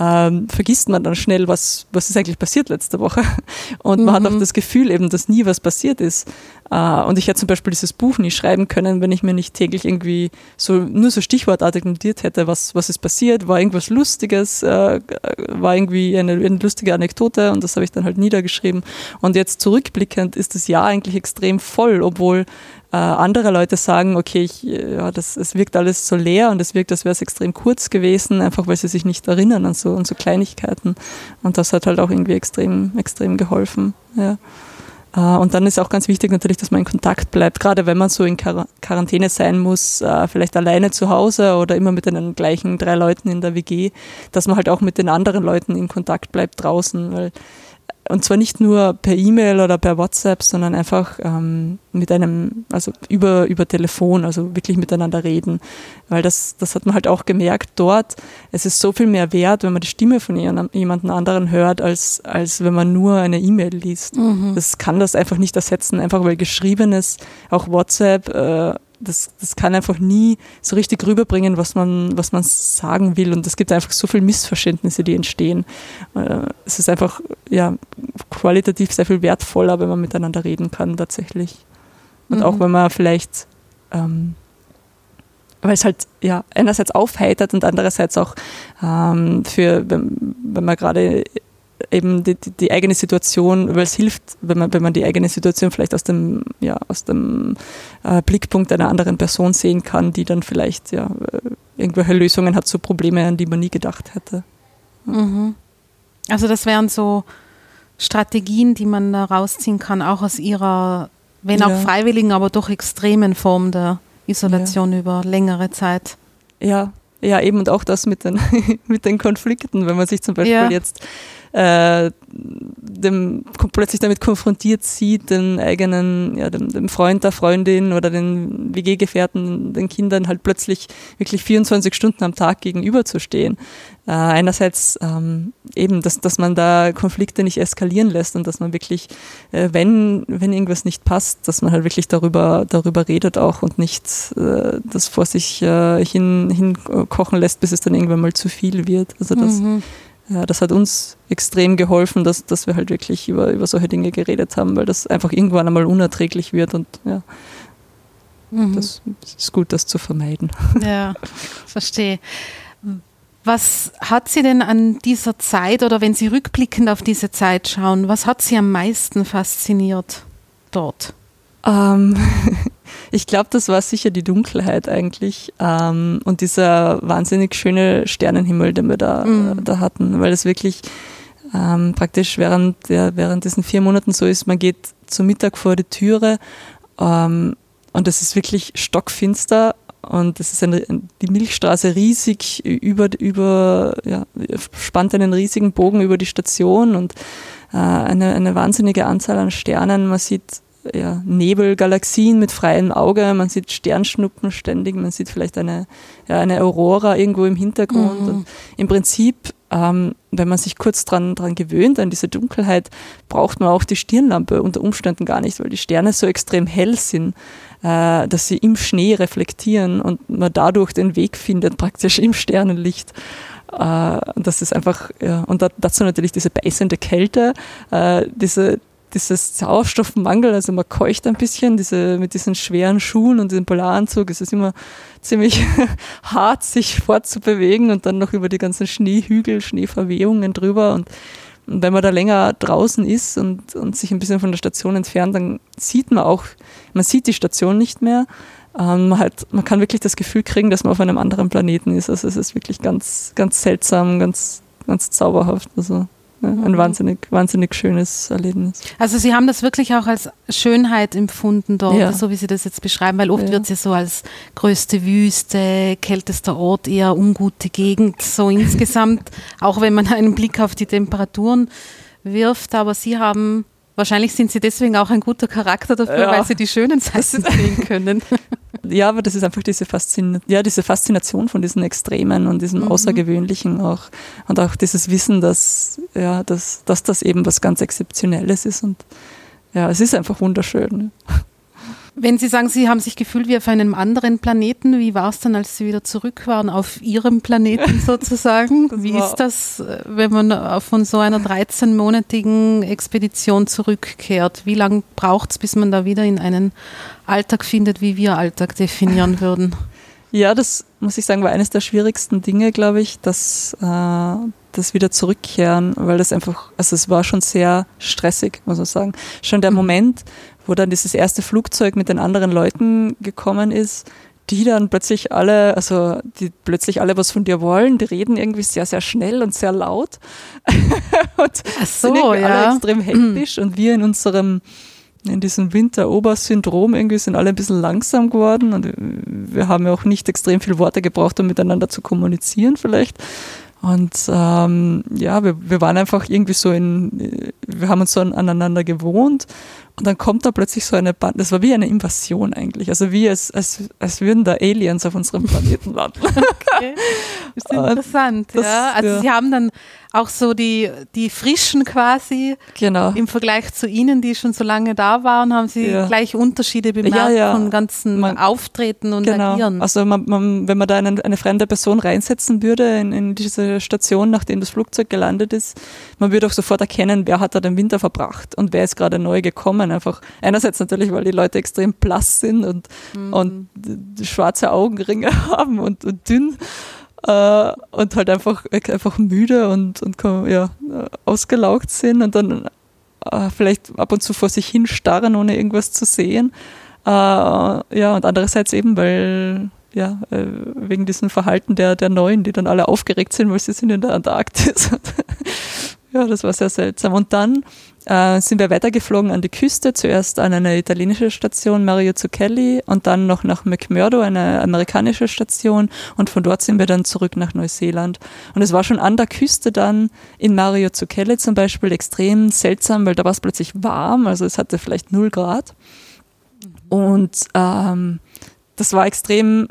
ähm, vergisst man dann schnell, was, was ist eigentlich passiert letzte Woche. (laughs) Und man mhm. hat auch das Gefühl eben, dass nie was passiert ist. Äh, und ich hätte zum Beispiel dieses Buch nie schreiben können, wenn ich mir nicht täglich irgendwie so nur so stichwortartig notiert hätte, was, was ist passiert, war irgendwas Lustiges, äh, war irgendwie eine, eine lustige Anekdote und das habe ich dann halt niedergeschrieben. Und jetzt zurückblickend ist das Jahr eigentlich extrem voll, obwohl äh, andere Leute sagen, okay, ich, ja, das, es wirkt alles so leer und es wirkt, als wäre es extrem kurz gewesen, einfach weil sie sich nicht erinnern an so, an so Kleinigkeiten. Und das hat halt auch irgendwie extrem, extrem geholfen. Ja. Äh, und dann ist auch ganz wichtig natürlich, dass man in Kontakt bleibt, gerade wenn man so in Quarantäne sein muss, äh, vielleicht alleine zu Hause oder immer mit den gleichen drei Leuten in der WG, dass man halt auch mit den anderen Leuten in Kontakt bleibt draußen, weil und zwar nicht nur per E-Mail oder per WhatsApp, sondern einfach ähm, mit einem, also über, über Telefon, also wirklich miteinander reden. Weil das, das hat man halt auch gemerkt dort. Es ist so viel mehr wert, wenn man die Stimme von jemand anderen hört, als, als wenn man nur eine E-Mail liest. Mhm. Das kann das einfach nicht ersetzen, einfach weil geschriebenes, auch WhatsApp, äh, das, das kann einfach nie so richtig rüberbringen, was man, was man sagen will. Und es gibt einfach so viele Missverständnisse, die entstehen. Äh, es ist einfach ja, qualitativ sehr viel wertvoller, wenn man miteinander reden kann, tatsächlich. Und mhm. auch wenn man vielleicht, ähm, weil es halt ja einerseits aufheitert und andererseits auch ähm, für, wenn, wenn man gerade eben die, die, die, eigene Situation, weil es hilft, wenn man, wenn man die eigene Situation vielleicht aus dem, ja, aus dem äh, Blickpunkt einer anderen Person sehen kann, die dann vielleicht ja, äh, irgendwelche Lösungen hat zu Probleme, an die man nie gedacht hätte. Mhm. Also das wären so Strategien, die man da rausziehen kann, auch aus ihrer, wenn auch ja. freiwilligen, aber doch extremen Form der Isolation ja. über längere Zeit. Ja, ja, eben und auch das mit den, (laughs) mit den Konflikten, wenn man sich zum Beispiel ja. jetzt äh, dem, plötzlich damit konfrontiert sieht, den eigenen, ja, dem, dem Freund, der Freundin oder den WG-Gefährten, den Kindern halt plötzlich wirklich 24 Stunden am Tag gegenüberzustehen. Äh, einerseits ähm, eben, dass, dass man da Konflikte nicht eskalieren lässt und dass man wirklich, äh, wenn, wenn irgendwas nicht passt, dass man halt wirklich darüber, darüber redet auch und nicht äh, das vor sich äh, hin, hinkochen lässt, bis es dann irgendwann mal zu viel wird. Also das mhm ja, das hat uns extrem geholfen, dass, dass wir halt wirklich über, über solche Dinge geredet haben, weil das einfach irgendwann einmal unerträglich wird und ja, mhm. das ist gut, das zu vermeiden. (laughs) Ja, verstehe. Was hat Sie denn an dieser Zeit oder wenn Sie rückblickend auf diese Zeit schauen, was hat Sie am meisten fasziniert dort? Ähm, (laughs) ich glaube, das war sicher die Dunkelheit eigentlich ähm, und dieser wahnsinnig schöne Sternenhimmel, den wir da, mhm. äh, da hatten, weil es wirklich ähm, praktisch während, ja, während diesen vier Monaten so ist, man geht zum Mittag vor die Türe ähm, und es ist wirklich stockfinster und es ist eine, die Milchstraße riesig über, über ja, spannt einen riesigen Bogen über die Station und äh, eine, eine wahnsinnige Anzahl an Sternen. Man sieht ja, Nebelgalaxien mit freiem Auge, man sieht Sternschnuppen ständig, man sieht vielleicht eine, ja, eine Aurora irgendwo im Hintergrund. Mhm. Und im Prinzip, ähm, wenn man sich kurz dran, dran gewöhnt, an diese Dunkelheit, braucht man auch die Stirnlampe unter Umständen gar nicht, weil die Sterne so extrem hell sind, äh, dass sie im Schnee reflektieren und man dadurch den Weg findet, praktisch im Sternenlicht. Äh, das ist einfach, ja, und dazu natürlich diese beißende Kälte, äh, diese dieses Sauerstoffmangel, also man keucht ein bisschen, diese, mit diesen schweren Schuhen und dem Polaranzug, es ist immer ziemlich (laughs) hart, sich fortzubewegen und dann noch über die ganzen Schneehügel, Schneeverwehungen drüber und, und wenn man da länger draußen ist und, und sich ein bisschen von der Station entfernt, dann sieht man auch, man sieht die Station nicht mehr. Ähm, halt, man kann wirklich das Gefühl kriegen, dass man auf einem anderen Planeten ist. Also es ist wirklich ganz, ganz seltsam, ganz, ganz zauberhaft. Also ein mhm. wahnsinnig, wahnsinnig schönes Erlebnis. Also Sie haben das wirklich auch als Schönheit empfunden dort, ja. so wie Sie das jetzt beschreiben, weil oft ja. wird es ja so als größte Wüste, kältester Ort, eher ungute Gegend, so insgesamt, (laughs) auch wenn man einen Blick auf die Temperaturen wirft. Aber Sie haben Wahrscheinlich sind Sie deswegen auch ein guter Charakter dafür, ja. weil Sie die schönen Seiten sehen können. (laughs) Ja, aber das ist einfach diese, Faszin ja, diese Faszination von diesen Extremen und diesem mhm. Außergewöhnlichen auch. Und auch dieses Wissen, dass, ja, dass, dass das eben was ganz Exzeptionelles ist. Und ja, es ist einfach wunderschön. Wenn Sie sagen, Sie haben sich gefühlt wie auf einem anderen Planeten, wie war es dann, als Sie wieder zurück waren auf Ihrem Planeten (laughs) sozusagen? wie ist das, wenn man von so einer 13-monatigen Expedition zurückkehrt? Wie lange braucht es, bis man da wieder in einen Alltag findet, wie wir Alltag definieren würden? Ja, das muss ich sagen, war eines der schwierigsten Dinge, glaube ich, dass äh, das wieder zurückkehren, weil das einfach, also es war schon sehr stressig, muss man sagen. Schon der mhm. Moment, wo dann dieses erste Flugzeug mit den anderen Leuten gekommen ist, die dann plötzlich alle, also die plötzlich alle was von dir wollen, die reden irgendwie sehr, sehr schnell und sehr laut (laughs) und Ach so, sind ja. alle extrem hektisch und wir in unserem in diesem Winter-Obersyndrom irgendwie sind alle ein bisschen langsam geworden und wir haben ja auch nicht extrem viele Worte gebraucht, um miteinander zu kommunizieren vielleicht. Und ähm, ja, wir, wir waren einfach irgendwie so in, wir haben uns so aneinander gewohnt und dann kommt da plötzlich so eine Band, das war wie eine Invasion eigentlich, also wie als, als, als würden da Aliens auf unserem Planeten landen. Okay. Das ist (laughs) interessant, das, ja. Also ja. sie haben dann auch so die, die Frischen quasi genau. im Vergleich zu Ihnen, die schon so lange da waren, haben Sie ja. gleich Unterschiede bemerkt ja, ja. von ganzen man, Auftreten und genau. Agieren. Also man, man, wenn man da eine, eine fremde Person reinsetzen würde in, in diese Station, nachdem das Flugzeug gelandet ist, man würde auch sofort erkennen, wer hat da den Winter verbracht und wer ist gerade neu gekommen. Einfach einerseits natürlich, weil die Leute extrem blass sind und, mhm. und schwarze Augenringe (laughs) haben und, und dünn äh, und halt einfach, einfach müde und, und ja, ausgelaugt sind und dann äh, vielleicht ab und zu vor sich hin starren, ohne irgendwas zu sehen. Äh, ja, und andererseits eben, weil ja, äh, wegen diesem Verhalten der, der Neuen, die dann alle aufgeregt sind, weil sie sind in der Antarktis. (laughs) ja, das war sehr seltsam. Und dann äh, sind wir weitergeflogen an die Küste, zuerst an eine italienische Station, Mario Zucchelli, und dann noch nach McMurdo, eine amerikanische Station, und von dort sind wir dann zurück nach Neuseeland. Und es war schon an der Küste dann in Mario Zucchelli zum Beispiel extrem seltsam, weil da war es plötzlich warm, also es hatte vielleicht null Grad. Und ähm, das war extrem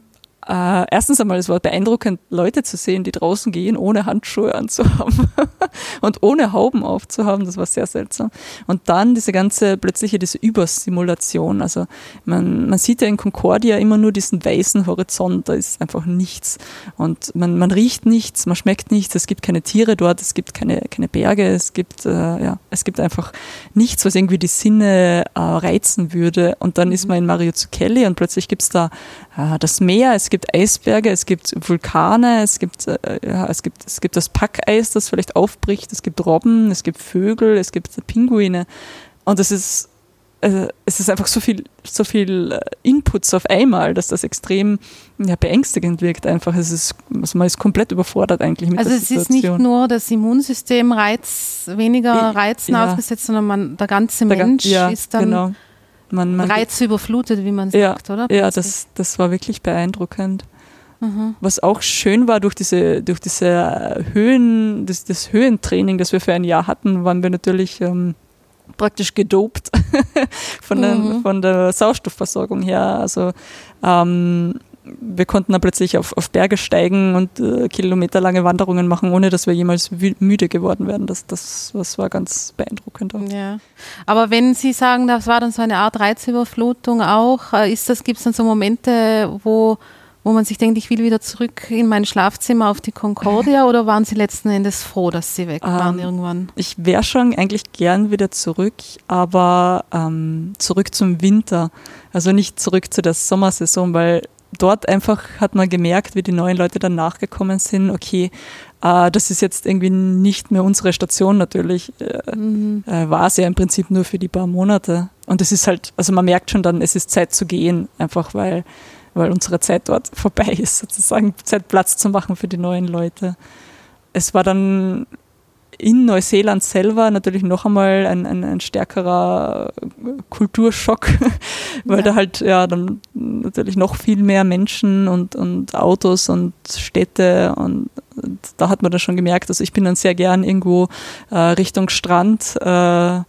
äh, erstens einmal, es war beeindruckend, Leute zu sehen, die draußen gehen, ohne Handschuhe anzuhaben (laughs) und ohne Hauben aufzuhaben. Das war sehr seltsam. Und dann diese ganze, plötzliche, diese Übersimulation. Also man, man sieht ja in Concordia immer nur diesen weißen Horizont, da ist einfach nichts. Und man, man riecht nichts, man schmeckt nichts, es gibt keine Tiere dort, es gibt keine, keine Berge, es gibt, äh, ja, es gibt einfach nichts, was irgendwie die Sinne äh, reizen würde. Und dann ist mhm. man in Mario Zucchelli und plötzlich gibt es da das Meer, es gibt Eisberge, es gibt Vulkane, es gibt, äh, ja, es gibt, es gibt das Packeis, das vielleicht aufbricht, es gibt Robben, es gibt Vögel, es gibt Pinguine. Und es ist, äh, es ist einfach so viel, so viel äh, Inputs auf einmal, dass das extrem ja, beängstigend wirkt einfach. Es ist, also man ist komplett überfordert eigentlich mit also der Situation. Also es ist nicht nur das Immunsystem Reiz, weniger Reizen ja. ausgesetzt, sondern man, der ganze der Mensch ja, ist dann genau man, man reizüberflutet, wie man sagt, ja, oder? Ja, das, das war wirklich beeindruckend. Mhm. Was auch schön war durch diese, durch diese Höhen, das, das Höhentraining, das wir für ein Jahr hatten, waren wir natürlich ähm, praktisch gedopt (laughs) von, der, mhm. von der Sauerstoffversorgung her. Also ähm, wir konnten dann plötzlich auf, auf Berge steigen und äh, kilometerlange Wanderungen machen, ohne dass wir jemals müde geworden wären. Das, das, das war ganz beeindruckend. Auch. Ja. Aber wenn Sie sagen, das war dann so eine Art Reizüberflutung auch, äh, ist das, gibt es dann so Momente, wo, wo wo man sich denkt, ich will wieder zurück in mein Schlafzimmer auf die Concordia oder waren Sie letzten Endes froh, dass Sie weg waren ähm, irgendwann? Ich wäre schon eigentlich gern wieder zurück, aber ähm, zurück zum Winter. Also nicht zurück zu der Sommersaison, weil dort einfach hat man gemerkt, wie die neuen Leute dann nachgekommen sind, okay, äh, das ist jetzt irgendwie nicht mehr unsere Station natürlich, äh, mhm. äh, war es ja im Prinzip nur für die paar Monate. Und es ist halt, also man merkt schon dann, es ist Zeit zu gehen, einfach weil, weil unsere Zeit dort (laughs) vorbei ist, sozusagen Zeit Platz zu machen für die neuen Leute. Es war dann in Neuseeland selber natürlich noch einmal ein, ein, ein stärkerer Kulturschock, (laughs) weil ja. da halt ja dann natürlich noch viel mehr Menschen und, und Autos und Städte und, und da hat man dann schon gemerkt, also ich bin dann sehr gern irgendwo äh, Richtung Strand äh,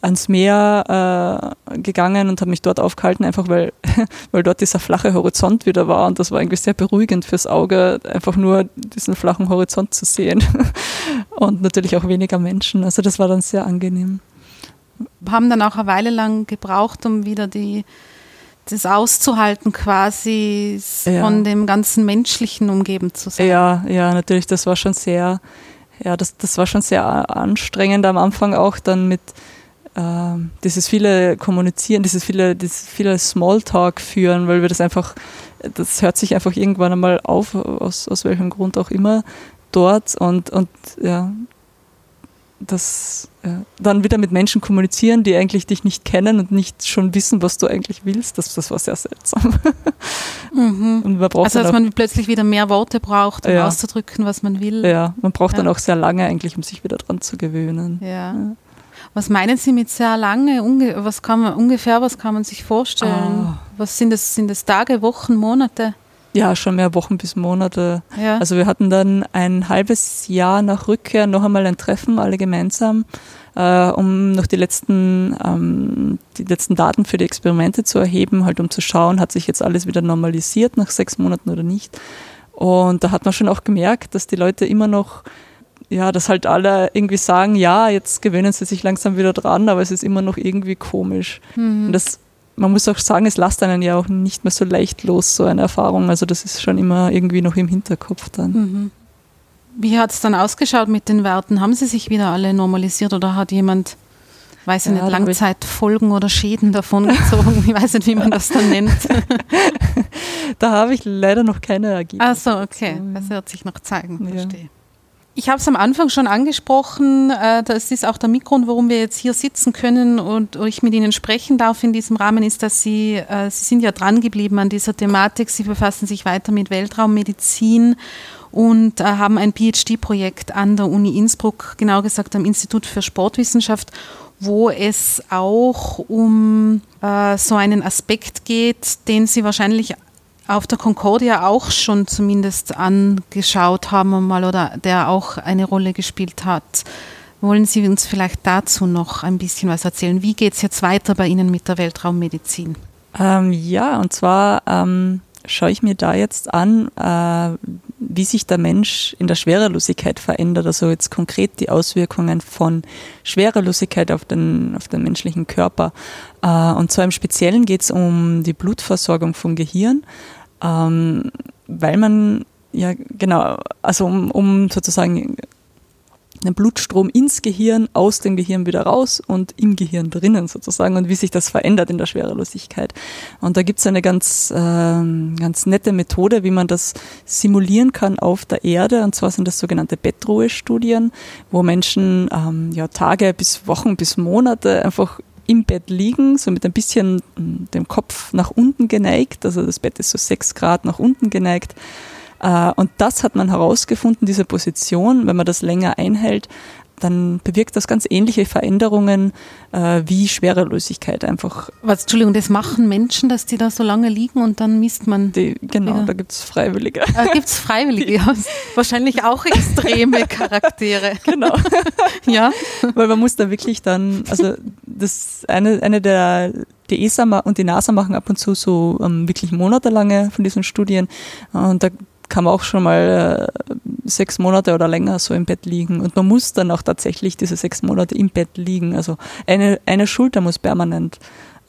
ans Meer äh, gegangen und habe mich dort aufgehalten, einfach weil, (laughs) weil dort dieser flache Horizont wieder war und das war irgendwie sehr beruhigend fürs Auge, einfach nur diesen flachen Horizont zu sehen (laughs) und natürlich auch weniger Menschen. Also das war dann sehr angenehm. Haben dann auch eine Weile lang gebraucht, um wieder die das auszuhalten, quasi ja. von dem ganzen Menschlichen umgeben zu sein. Ja, ja, natürlich, das war schon sehr, ja, das, das war schon sehr anstrengend am Anfang auch dann mit äh, dieses viele Kommunizieren, dieses viele, dieses viele Smalltalk führen, weil wir das einfach, das hört sich einfach irgendwann einmal auf, aus, aus welchem Grund auch immer dort und, und ja, das ja, dann wieder mit Menschen kommunizieren, die eigentlich dich nicht kennen und nicht schon wissen, was du eigentlich willst, das, das war sehr seltsam. (laughs) Mhm. Und man braucht also, dass man plötzlich wieder mehr Worte braucht, um ja. auszudrücken, was man will. Ja, man braucht ja. dann auch sehr lange eigentlich, um sich wieder dran zu gewöhnen. Ja. Was meinen Sie mit sehr lange? Unge was kann man, ungefähr, was kann man sich vorstellen? Oh. Was sind das? Sind das Tage, Wochen, Monate? Ja, schon mehr Wochen bis Monate. Ja. Also wir hatten dann ein halbes Jahr nach Rückkehr noch einmal ein Treffen, alle gemeinsam, äh, um noch die letzten, ähm, die letzten Daten für die Experimente zu erheben, halt um zu schauen, hat sich jetzt alles wieder normalisiert nach sechs Monaten oder nicht. Und da hat man schon auch gemerkt, dass die Leute immer noch ja, dass halt alle irgendwie sagen, ja, jetzt gewöhnen sie sich langsam wieder dran, aber es ist immer noch irgendwie komisch. Mhm. Und das, man muss auch sagen, es lasst einen ja auch nicht mehr so leicht los, so eine Erfahrung. Also das ist schon immer irgendwie noch im Hinterkopf dann. Mhm. Wie hat es dann ausgeschaut mit den Werten? Haben sie sich wieder alle normalisiert oder hat jemand, weiß ich ja, nicht, Langzeitfolgen oder Schäden davon gezogen? (laughs) ich weiß nicht, wie man das dann nennt. (laughs) da habe ich leider noch keine Ergebnisse. Ach so, okay. Das wird sich noch zeigen. Ja. Verstehe. Ich habe es am Anfang schon angesprochen, äh, das ist auch der Grund, warum wir jetzt hier sitzen können und ich mit Ihnen sprechen darf in diesem Rahmen, ist, dass Sie, äh, Sie sind ja dran geblieben an dieser Thematik, Sie befassen sich weiter mit Weltraummedizin und äh, haben ein PhD-Projekt an der Uni Innsbruck, genau gesagt am Institut für Sportwissenschaft, wo es auch um so einen Aspekt geht, den Sie wahrscheinlich auf der Concordia auch schon zumindest angeschaut haben mal oder der auch eine Rolle gespielt hat. Wollen Sie uns vielleicht dazu noch ein bisschen was erzählen? Wie geht es jetzt weiter bei Ihnen mit der Weltraummedizin? Ähm, ja, und zwar ähm, schaue ich mir da jetzt an, äh, wie sich der Mensch in der Schwerelosigkeit verändert, also jetzt konkret die Auswirkungen von Schwerelosigkeit auf den, auf den menschlichen Körper. Äh, und zwar im Speziellen geht es um die Blutversorgung vom Gehirn ähm, weil man ja genau, also um, um sozusagen einen Blutstrom ins Gehirn, aus dem Gehirn wieder raus und im Gehirn drinnen sozusagen und wie sich das verändert in der Schwerelosigkeit. Und da gibt es eine ganz, äh, ganz nette Methode, wie man das simulieren kann auf der Erde. Und zwar sind das sogenannte Bettruhestudien, wo Menschen ähm, ja, Tage bis Wochen bis Monate einfach im Bett liegen, so mit ein bisschen hm, dem Kopf nach unten geneigt. Also das Bett ist so sechs Grad nach unten geneigt. Äh, und das hat man herausgefunden, diese Position, wenn man das länger einhält, dann bewirkt das ganz ähnliche Veränderungen äh, wie Schwerelosigkeit einfach. Was, Entschuldigung, das machen Menschen, dass die da so lange liegen und dann misst man. Die, genau, wieder. da gibt es Freiwillige. Da gibt es Freiwillige, (laughs) ja. Wahrscheinlich auch extreme Charaktere. (laughs) Genau. (laughs) ja. Weil man muss da wirklich dann, also das eine, eine der die ESA und die NASA machen ab und zu so ähm, wirklich monatelange von diesen Studien und da kann man auch schon mal äh, sechs Monate oder länger so im Bett liegen. Und man muss dann auch tatsächlich diese sechs Monate im Bett liegen. Also eine, eine Schulter muss permanent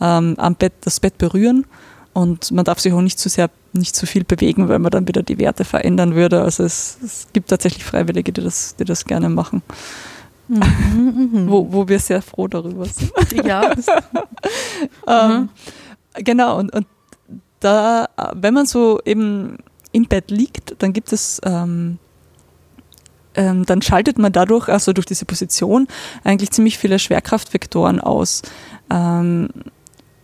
ähm, am Bett, das Bett berühren und man darf sich auch nicht zu sehr nicht zu viel bewegen, weil man dann wieder die Werte verändern würde. Also es, es gibt tatsächlich Freiwillige, die das, die das gerne machen. Mhm, mhm. wo, wo wir sehr froh darüber sind. Ja. (laughs) ähm, mhm. Genau, und, und da, wenn man so eben im Bett liegt, dann gibt es ähm, ähm, dann schaltet man dadurch, also durch diese Position, eigentlich ziemlich viele Schwerkraftvektoren aus. Ähm,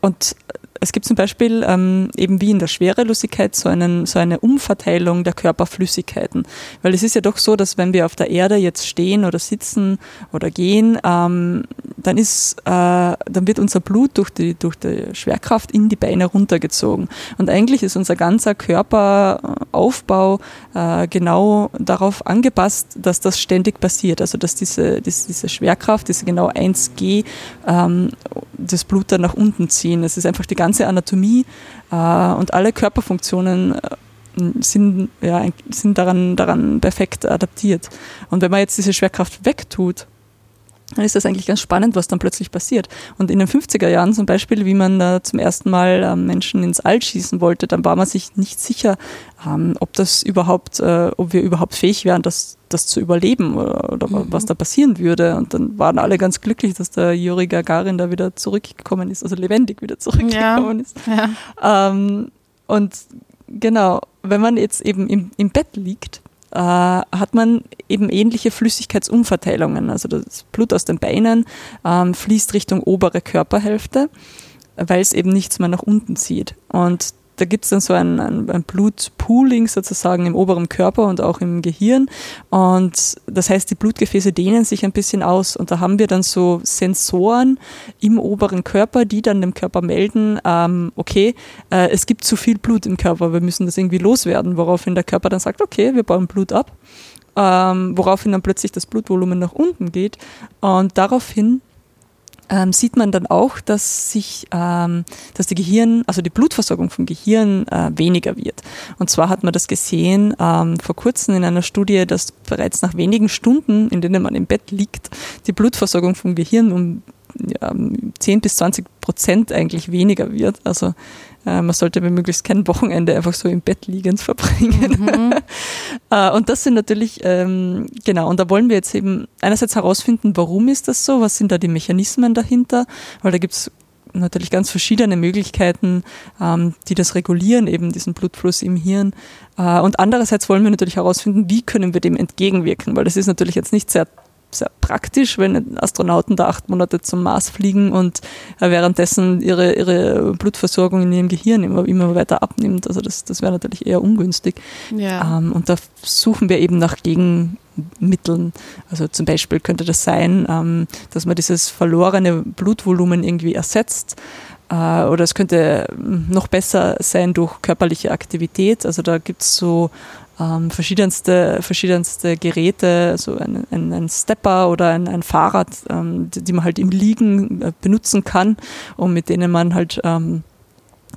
und es gibt zum Beispiel ähm, eben wie in der Schwerelosigkeit so, einen, so eine Umverteilung der Körperflüssigkeiten. Weil es ist ja doch so, dass wenn wir auf der Erde jetzt stehen oder sitzen oder gehen, ähm, dann, ist, äh, dann wird unser Blut durch die, durch die Schwerkraft in die Beine runtergezogen. Und eigentlich ist unser ganzer Körperaufbau äh, genau darauf angepasst, dass das ständig passiert. Also dass diese, diese, diese Schwerkraft, diese genau 1G, ähm, das Blut dann nach unten ziehen. Es ist einfach die ganze Anatomie äh, und alle Körperfunktionen äh, sind, ja, sind daran, daran perfekt adaptiert. Und wenn man jetzt diese Schwerkraft wegtut, dann ist das eigentlich ganz spannend, was dann plötzlich passiert. Und in den 50er Jahren zum Beispiel, wie man da zum ersten Mal äh, Menschen ins All schießen wollte, dann war man sich nicht sicher, ähm, ob das überhaupt, äh, ob wir überhaupt fähig wären, das, das zu überleben oder, oder mhm. was da passieren würde. Und dann waren alle ganz glücklich, dass der Juri Gagarin da wieder zurückgekommen ist, also lebendig wieder zurückgekommen ja. ist. Ja. Ähm, und genau, wenn man jetzt eben im, im Bett liegt, äh, hat man eben ähnliche Flüssigkeitsumverteilungen. Also das Blut aus den Beinen ähm, fließt Richtung obere Körperhälfte, weil es eben nichts mehr nach unten zieht. Und da gibt es dann so ein, ein, ein, Blutpooling sozusagen im oberen Körper und auch im Gehirn. Und das heißt, die Blutgefäße dehnen sich ein bisschen aus. Und da haben wir dann so Sensoren im oberen Körper, die dann dem Körper melden, ähm, okay, äh, es gibt zu viel Blut im Körper, wir müssen das irgendwie loswerden, woraufhin der Körper dann sagt, okay, wir bauen Blut ab. Ähm, woraufhin dann plötzlich das Blutvolumen nach unten geht. Und daraufhin ähm, sieht man dann auch, dass sich, ähm, dass die Gehirn, also die Blutversorgung vom Gehirn äh, weniger wird. Und zwar hat man das gesehen ähm, vor kurzem in einer Studie, dass bereits nach wenigen Stunden, in denen man im Bett liegt, die Blutversorgung vom Gehirn um ja, 10 bis 20 Prozent eigentlich weniger wird. Also äh, man sollte möglichst kein Wochenende einfach so im Bett liegend verbringen. Mhm. (laughs) äh, und das sind natürlich, ähm, genau, und da wollen wir jetzt eben einerseits herausfinden, warum ist das so, was sind da die Mechanismen dahinter, weil da gibt es natürlich ganz verschiedene Möglichkeiten, ähm, die das regulieren, eben diesen Blutfluss im Hirn. Äh, und andererseits wollen wir natürlich herausfinden, wie können wir dem entgegenwirken, weil das ist natürlich jetzt nicht sehr sehr praktisch, wenn Astronauten da acht Monate zum Mars fliegen und äh, währenddessen ihre, ihre Blutversorgung in ihrem Gehirn immer, immer weiter abnimmt. Also das, das wäre natürlich eher ungünstig. Ja. Ähm, und da suchen wir eben nach Gegenmitteln. Also zum Beispiel könnte das sein, ähm, dass man dieses verlorene Blutvolumen irgendwie ersetzt. Äh, oder es könnte noch besser sein durch körperliche Aktivität. Also da gibt es so ähm, verschiedenste, verschiedenste Geräte, so ein, ein, ein Stepper oder ein, ein Fahrrad, ähm, die, die, man halt im Liegen äh, benutzen kann und mit denen man halt ähm,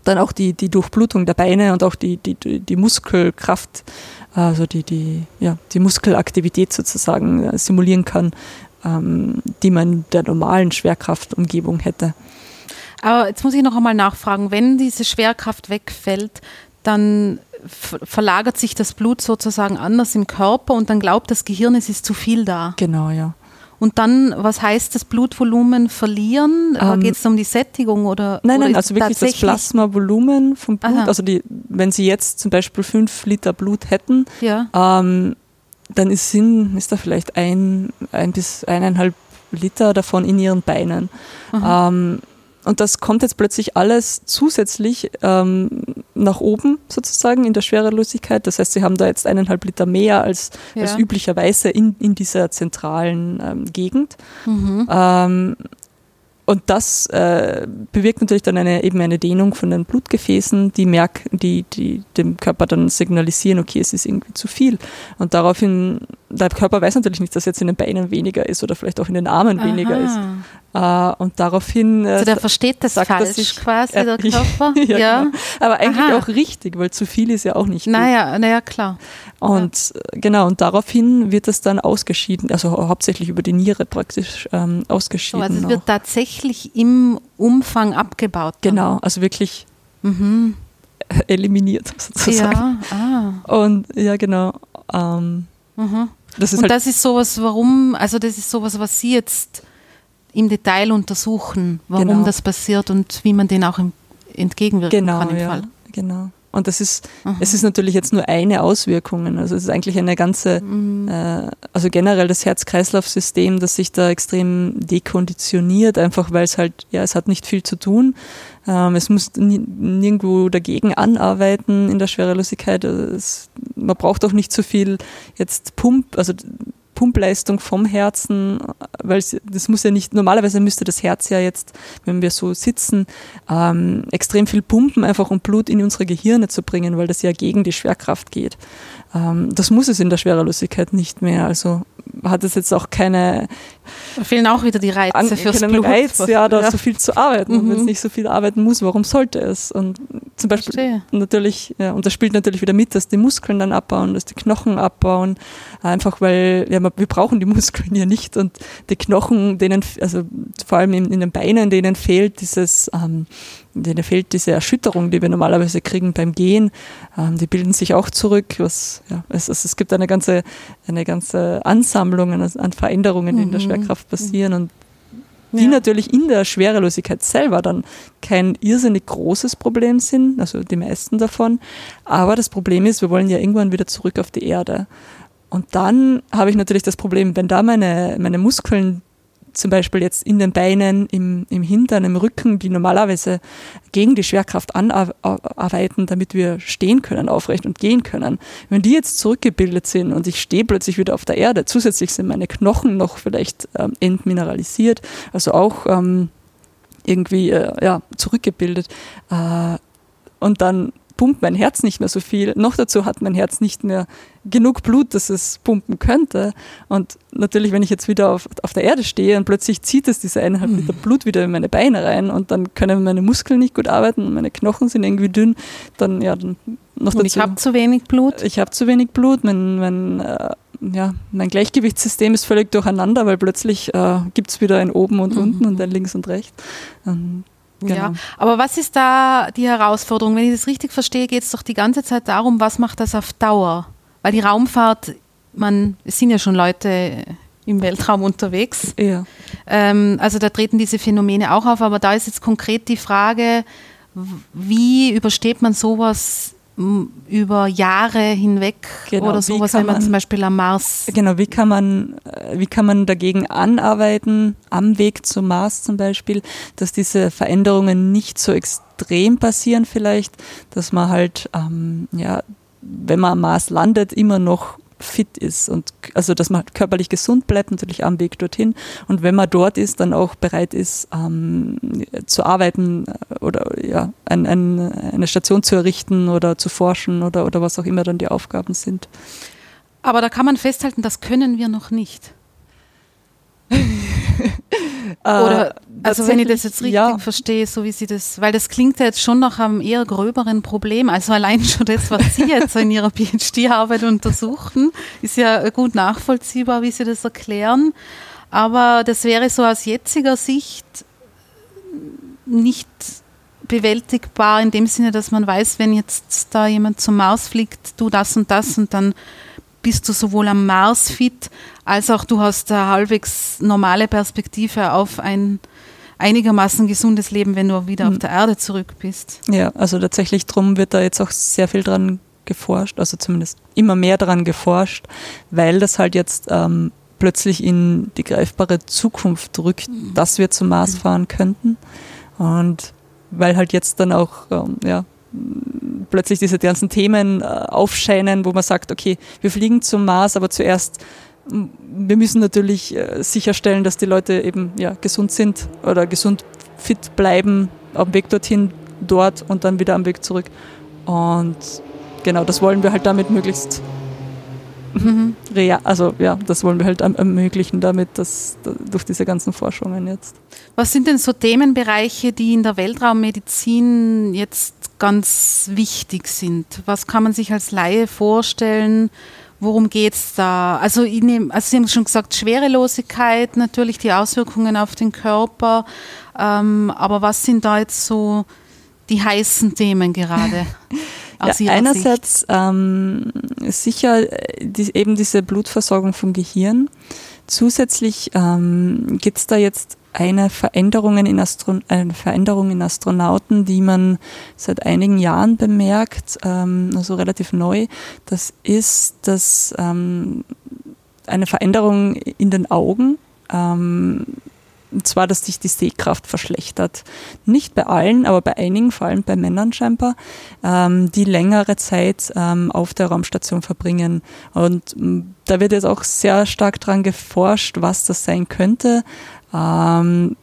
dann auch die, die Durchblutung der Beine und auch die, die, die Muskelkraft, also die, die, ja, die Muskelaktivität sozusagen äh, simulieren kann, ähm, die man in der normalen Schwerkraftumgebung hätte. Aber jetzt muss ich noch einmal nachfragen, wenn diese Schwerkraft wegfällt, dann verlagert sich das Blut sozusagen anders im Körper und dann glaubt das Gehirn, es ist zu viel da. Genau, ja. Und dann, was heißt das Blutvolumen verlieren? Ähm, Geht es um die Sättigung oder? Nein, nein, also wirklich das Plasmavolumen vom Blut. Aha. Also die, wenn Sie jetzt zum Beispiel fünf Liter Blut hätten, ja. ähm, dann ist, Sinn, ist da vielleicht ein, ein bis eineinhalb Liter davon in Ihren Beinen. Ähm, und das kommt jetzt plötzlich alles zusätzlich ähm, nach oben sozusagen in der Schwerelosigkeit. Das heißt, sie haben da jetzt eineinhalb Liter mehr als, ja. als üblicherweise in, in dieser zentralen ähm, Gegend. Mhm. Ähm, und das äh, bewirkt natürlich dann eine, eben eine Dehnung von den Blutgefäßen, die, merk, die, die dem Körper dann signalisieren, okay, es ist irgendwie zu viel. Und daraufhin, der Körper weiß natürlich nicht, dass jetzt in den Beinen weniger ist oder vielleicht auch in den Armen Aha. weniger ist. Äh, und daraufhin. Äh, also der versteht das falsch sich, quasi, der (laughs) Körper. (laughs) ja, ja. Genau. Aber eigentlich Aha. auch richtig, weil zu viel ist ja auch nicht naja. Naja, klar. Und ja. Äh, genau, und daraufhin wird das dann ausgeschieden, also hauptsächlich über die Niere praktisch ähm, ausgeschieden. So, also es wird tatsächlich im Umfang abgebaut. Dann. Genau, also wirklich mhm. (laughs) eliminiert sozusagen. Ja, ah. Und ja, genau. Ähm, mhm. Das ist Und halt das ist sowas, warum, also das ist sowas, was Sie jetzt im Detail untersuchen, warum genau. das passiert und wie man den auch entgegenwirken genau, kann im ja, Fall. Genau. Und das ist, Aha. es ist natürlich jetzt nur eine Auswirkung. Also es ist eigentlich eine ganze, mhm. äh, also generell das Herz-Kreislauf-System, das sich da extrem dekonditioniert, einfach weil es halt, ja, es hat nicht viel zu tun. Ähm, es muss nirgendwo dagegen anarbeiten in der Schwerelosigkeit. Es, man braucht auch nicht so viel jetzt Pump, also Pumpleistung vom Herzen, weil das muss ja nicht, normalerweise müsste das Herz ja jetzt, wenn wir so sitzen, ähm, extrem viel pumpen, einfach um Blut in unsere Gehirne zu bringen, weil das ja gegen die Schwerkraft geht. Ähm, das muss es in der Schwerelosigkeit nicht mehr. Also hat es jetzt auch keine. Da fehlen auch wieder die Reize an, fürs Blut. Reiz, ja, da ja. so viel zu arbeiten. Mhm. Und wenn es nicht so viel arbeiten muss, warum sollte es? Und zum Beispiel Verstehe. natürlich, ja, und das spielt natürlich wieder mit, dass die Muskeln dann abbauen, dass die Knochen abbauen. Einfach weil, ja, wir brauchen die Muskeln ja nicht und die Knochen, denen, also vor allem in, in den Beinen, denen fehlt dieses, ähm, denen fehlt diese Erschütterung, die wir normalerweise kriegen beim Gehen. Ähm, die bilden sich auch zurück. Was, ja, es, es, es gibt eine ganze, eine ganze Ansammlung an, an Veränderungen, die in der mhm. Schwerkraft passieren und die ja. natürlich in der Schwerelosigkeit selber dann kein irrsinnig großes Problem sind, also die meisten davon. Aber das Problem ist, wir wollen ja irgendwann wieder zurück auf die Erde. Und dann habe ich natürlich das Problem, wenn da meine, meine Muskeln zum Beispiel jetzt in den Beinen, im, im Hintern, im Rücken, die normalerweise gegen die Schwerkraft anarbeiten, damit wir stehen können, aufrecht und gehen können. Wenn die jetzt zurückgebildet sind und ich stehe plötzlich wieder auf der Erde, zusätzlich sind meine Knochen noch vielleicht ähm, entmineralisiert, also auch ähm, irgendwie äh, ja, zurückgebildet. Äh, und dann pumpt mein Herz nicht mehr so viel. Noch dazu hat mein Herz nicht mehr genug Blut, dass es pumpen könnte. Und natürlich, wenn ich jetzt wieder auf, auf der Erde stehe und plötzlich zieht es diese eineinhalb Liter mhm. Blut wieder in meine Beine rein und dann können meine Muskeln nicht gut arbeiten und meine Knochen sind irgendwie dünn, dann ja, dann noch dazu. Und ich habe zu wenig Blut? Ich habe zu wenig Blut. Mein, mein, äh, ja, mein Gleichgewichtssystem ist völlig durcheinander, weil plötzlich äh, gibt es wieder ein oben und mhm. unten und ein links und rechts. Und Genau. Ja, aber was ist da die Herausforderung? Wenn ich das richtig verstehe, geht es doch die ganze Zeit darum, was macht das auf Dauer? Weil die Raumfahrt, man, es sind ja schon Leute im Weltraum unterwegs. Ja. Ähm, also da treten diese Phänomene auch auf, aber da ist jetzt konkret die Frage, wie übersteht man sowas über Jahre hinweg genau, oder sowas, wenn man, man, zum Beispiel am Mars. Genau, wie kann man, äh, wie kann man dagegen anarbeiten, am Weg zum Mars zum Beispiel, dass diese Veränderungen nicht so extrem passieren vielleicht, dass man halt, ähm, ja, wenn man am Mars landet, immer noch fit ist und also dass man körperlich gesund bleibt, natürlich am Weg dorthin und wenn man dort ist, dann auch bereit ist ähm, zu arbeiten äh, oder ja, ein, ein, eine Station zu errichten oder zu forschen oder, oder was auch immer dann die Aufgaben sind. Aber da kann man festhalten, das können wir noch nicht. Oder, äh, also wenn ich das jetzt richtig ja. verstehe, so wie Sie das, weil das klingt ja jetzt schon nach einem eher gröberen Problem. Also allein schon das, was Sie jetzt in Ihrer (laughs) PhD-Arbeit untersuchen, ist ja gut nachvollziehbar, wie Sie das erklären. Aber das wäre so aus jetziger Sicht nicht bewältigbar in dem Sinne, dass man weiß, wenn jetzt da jemand zum Mars fliegt, du das und das und dann bist du sowohl am Mars fit, als auch du hast eine halbwegs normale Perspektive auf ein einigermaßen gesundes Leben, wenn du wieder mhm. auf der Erde zurück bist. Ja, also tatsächlich drum wird da jetzt auch sehr viel dran geforscht, also zumindest immer mehr dran geforscht, weil das halt jetzt ähm, plötzlich in die greifbare Zukunft rückt, mhm. dass wir zum Mars mhm. fahren könnten. Und weil halt jetzt dann auch ähm, ja, plötzlich diese ganzen Themen äh, aufscheinen, wo man sagt, okay, wir fliegen zum Mars, aber zuerst wir müssen natürlich äh, sicherstellen, dass die Leute eben ja, gesund sind oder gesund fit bleiben auf dem Weg dorthin, dort und dann wieder am Weg zurück. Und genau, das wollen wir halt damit möglichst mhm. real, also ja, das wollen wir halt ermöglichen damit, dass durch diese ganzen Forschungen jetzt. Was sind denn so Themenbereiche, die in der Weltraummedizin jetzt ganz wichtig sind? Was kann man sich als Laie vorstellen? Worum geht es da? Also, nehm, also Sie haben schon gesagt, Schwerelosigkeit, natürlich die Auswirkungen auf den Körper. Ähm, aber was sind da jetzt so die heißen Themen gerade? (laughs) ja, einerseits ähm, sicher äh, die, eben diese Blutversorgung vom Gehirn. Zusätzlich ähm, gibt es da jetzt eine Veränderung in, Astro eine Veränderung in Astronauten, die man seit einigen Jahren bemerkt, ähm, also relativ neu. Das ist, dass ähm, eine Veränderung in den Augen. Ähm, und zwar, dass sich die Sehkraft verschlechtert. Nicht bei allen, aber bei einigen, vor allem bei Männern scheinbar, ähm, die längere Zeit ähm, auf der Raumstation verbringen. Und ähm, da wird jetzt auch sehr stark dran geforscht, was das sein könnte. Ähm,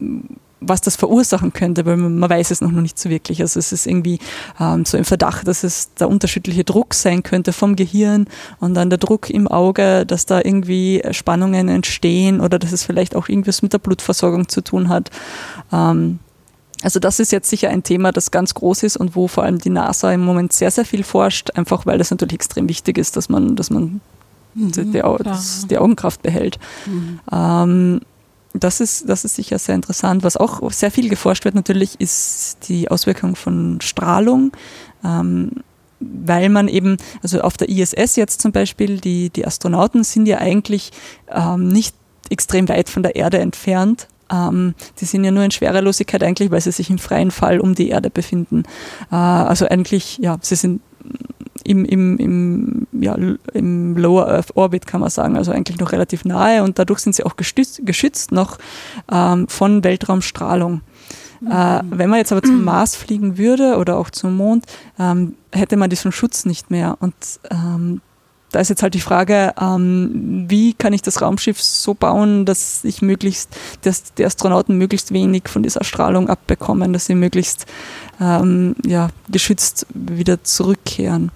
was das verursachen könnte, weil man, man, weiß es noch nicht so wirklich. Also es ist irgendwie ähm, so im Verdacht, dass es der unterschiedliche Druck sein könnte vom Gehirn und dann der Druck im Auge, dass da irgendwie Spannungen entstehen oder dass es vielleicht auch irgendwas mit der Blutversorgung zu tun hat. Ähm, also das ist jetzt sicher ein Thema, das ganz groß ist und wo vor allem die NASA im Moment sehr, sehr viel forscht, einfach weil es natürlich extrem wichtig ist, dass man, dass man mhm, die, die, die, Augenkraft behält. Mhm. Ähm, das ist, das ist sicher sehr interessant. Was auch sehr viel geforscht wird natürlich, ist die Auswirkung von Strahlung. Ähm, weil man eben, also auf der ISS jetzt zum Beispiel, die, die Astronauten sind ja eigentlich ähm, nicht extrem weit von der Erde entfernt. Ähm, die sind ja nur in Schwerelosigkeit eigentlich, weil sie sich im freien Fall um die Erde befinden. Äh, also eigentlich, ja, sie sind im, im, im, ja, im Lower Earth Orbit, kann man sagen, also eigentlich noch relativ nahe und dadurch sind sie auch gestützt, geschützt noch ähm, von Weltraumstrahlung. Mhm. Äh, wenn man jetzt aber zum Mars fliegen würde oder auch zum Mond, ähm, hätte man diesen Schutz nicht mehr. Und ähm, da ist jetzt halt die Frage, ähm, wie kann ich das Raumschiff so bauen, dass ich möglichst, dass die Astronauten möglichst wenig von dieser Strahlung abbekommen, dass sie möglichst ähm, ja, geschützt wieder zurückkehren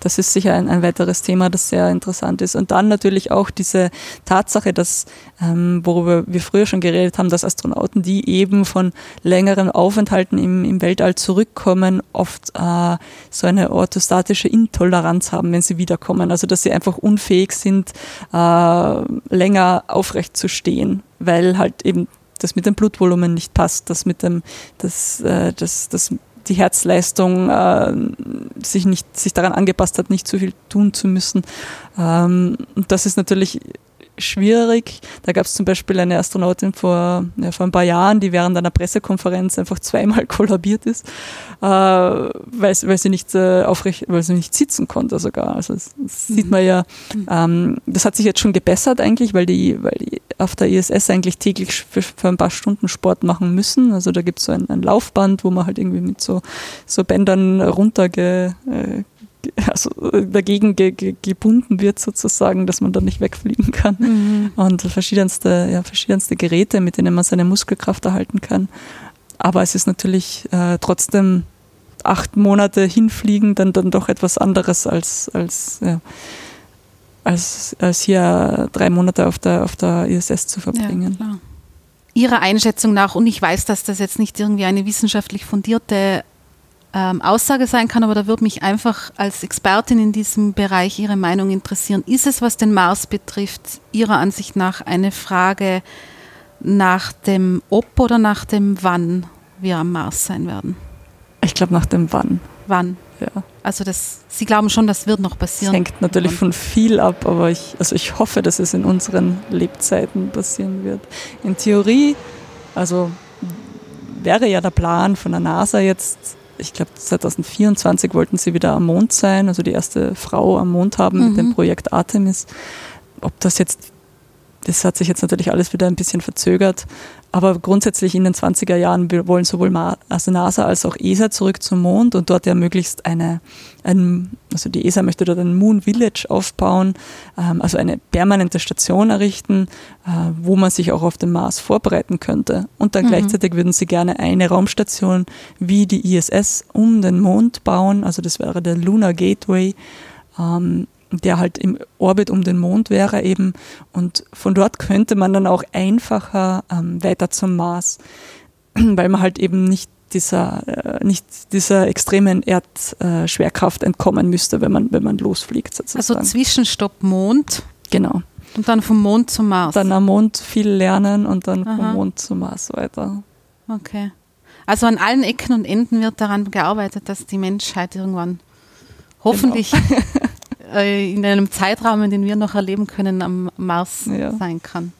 das ist sicher ein, ein weiteres Thema, das sehr interessant ist. Und dann natürlich auch diese Tatsache, dass, ähm, worüber wir früher schon geredet haben, dass Astronauten, die eben von längeren Aufenthalten im, im Weltall zurückkommen, oft äh, so eine orthostatische Intoleranz haben, wenn sie wiederkommen. Also dass sie einfach unfähig sind, äh, länger aufrecht zu stehen, weil halt eben das mit dem Blutvolumen nicht passt, das mit dem, das, äh, das, das die Herzleistung äh, sich nicht sich daran angepasst hat, nicht zu viel tun zu müssen. Ähm, und das ist natürlich schwierig. Da gab es zum Beispiel eine Astronautin vor, ja, vor ein paar Jahren, die während einer Pressekonferenz einfach zweimal (laughs) kollabiert ist, äh, weil, weil, sie nicht äh, aufrecht, weil sie nicht sitzen konnte sogar. Also das, das mhm. sieht man ja. Mhm. Ähm, das hat sich jetzt schon gebessert eigentlich, weil die, weil die auf der ISS eigentlich täglich für, für ein paar Stunden Sport machen müssen. Also da gibt es so ein, ein, Laufband, wo man halt irgendwie mit so, so Bändern runterge äh, (laughs) also dagegen ge ge gebunden wird sozusagen, dass man da nicht wegfliegen kann. Mhm. Und verschiedenste, ja, verschiedenste Geräte, mit denen man seine Muskelkraft erhalten kann. Aber es ist natürlich äh, trotzdem acht Monate hinfliegen, dann, dann doch etwas anderes als, als, ja, als, als hier drei Monate auf der, auf der ISS zu verbringen. Ja, Ihrer Einschätzung nach, und ich weiß, dass das jetzt nicht irgendwie eine wissenschaftlich fundierte ähm, Aussage sein kann, aber da würde mich einfach als Expertin in diesem Bereich Ihre Meinung interessieren. Ist es, was den Mars betrifft, Ihrer Ansicht nach eine Frage nach dem Ob oder nach dem Wann wir am Mars sein werden? Ich glaube nach dem Wann. Wann? Ja. Also das, Sie glauben schon, das wird noch passieren. Das hängt natürlich von viel ab, aber ich, also ich hoffe, dass es in unseren Lebzeiten passieren wird. In Theorie, also wäre ja der Plan von der NASA jetzt ich glaube 2024 wollten sie wieder am Mond sein, also die erste Frau am Mond haben mhm. mit dem mhm. Projekt Artemis. Ob das jetzt, das hat sich jetzt natürlich alles wieder ein bisschen verzögert, aber grundsätzlich in den 20er Jahren wollen sowohl also NASA als auch ESA zurück zum Mond und dort ja möglichst eine, ein, also die ESA möchte dort ein Moon Village aufbauen, ähm, also eine permanente Station errichten, äh, wo man sich auch auf den Mars vorbereiten könnte. Und dann mhm. gleichzeitig würden sie gerne eine Raumstation wie die ISS um den Mond bauen, also das wäre der Lunar Gateway. Ähm, der halt im Orbit um den Mond wäre eben. Und von dort könnte man dann auch einfacher ähm, weiter zum Mars, (clears throat) weil man halt eben nicht dieser, äh, nicht dieser extremen Erdschwerkraft äh, entkommen müsste, wenn man, wenn man losfliegt. Sozusagen. Also Zwischenstopp Mond. Genau. Und dann vom Mond zum Mars. Dann am Mond viel lernen und dann Aha. vom Mond zum Mars weiter. Okay. Also an allen Ecken und Enden wird daran gearbeitet, dass die Menschheit irgendwann hoffentlich genau. (laughs) Äh, in einem Zeitraum, den wir noch erleben können, am Mars ja. sein kann.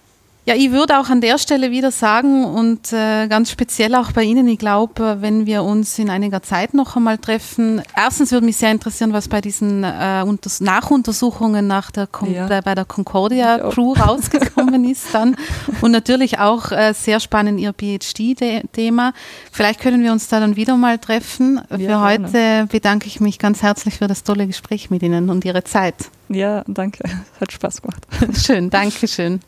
Ja, ich würde auch an der Stelle wieder sagen und äh, ganz speziell auch bei Ihnen, ich glaube, wenn wir uns in einiger Zeit noch einmal treffen, erstens würde mich sehr interessieren, was bei diesen äh, Nachuntersuchungen nach der ja. bei der Concordia Crew rausgekommen ist dann und natürlich auch äh, sehr spannend Ihr PhD-Thema. Vielleicht können wir uns da dann wieder mal treffen. Für ja, heute bedanke ich mich ganz herzlich für das tolle Gespräch mit Ihnen und Ihre Zeit. Ja, danke. Hat Spaß gemacht. Schön, danke schön.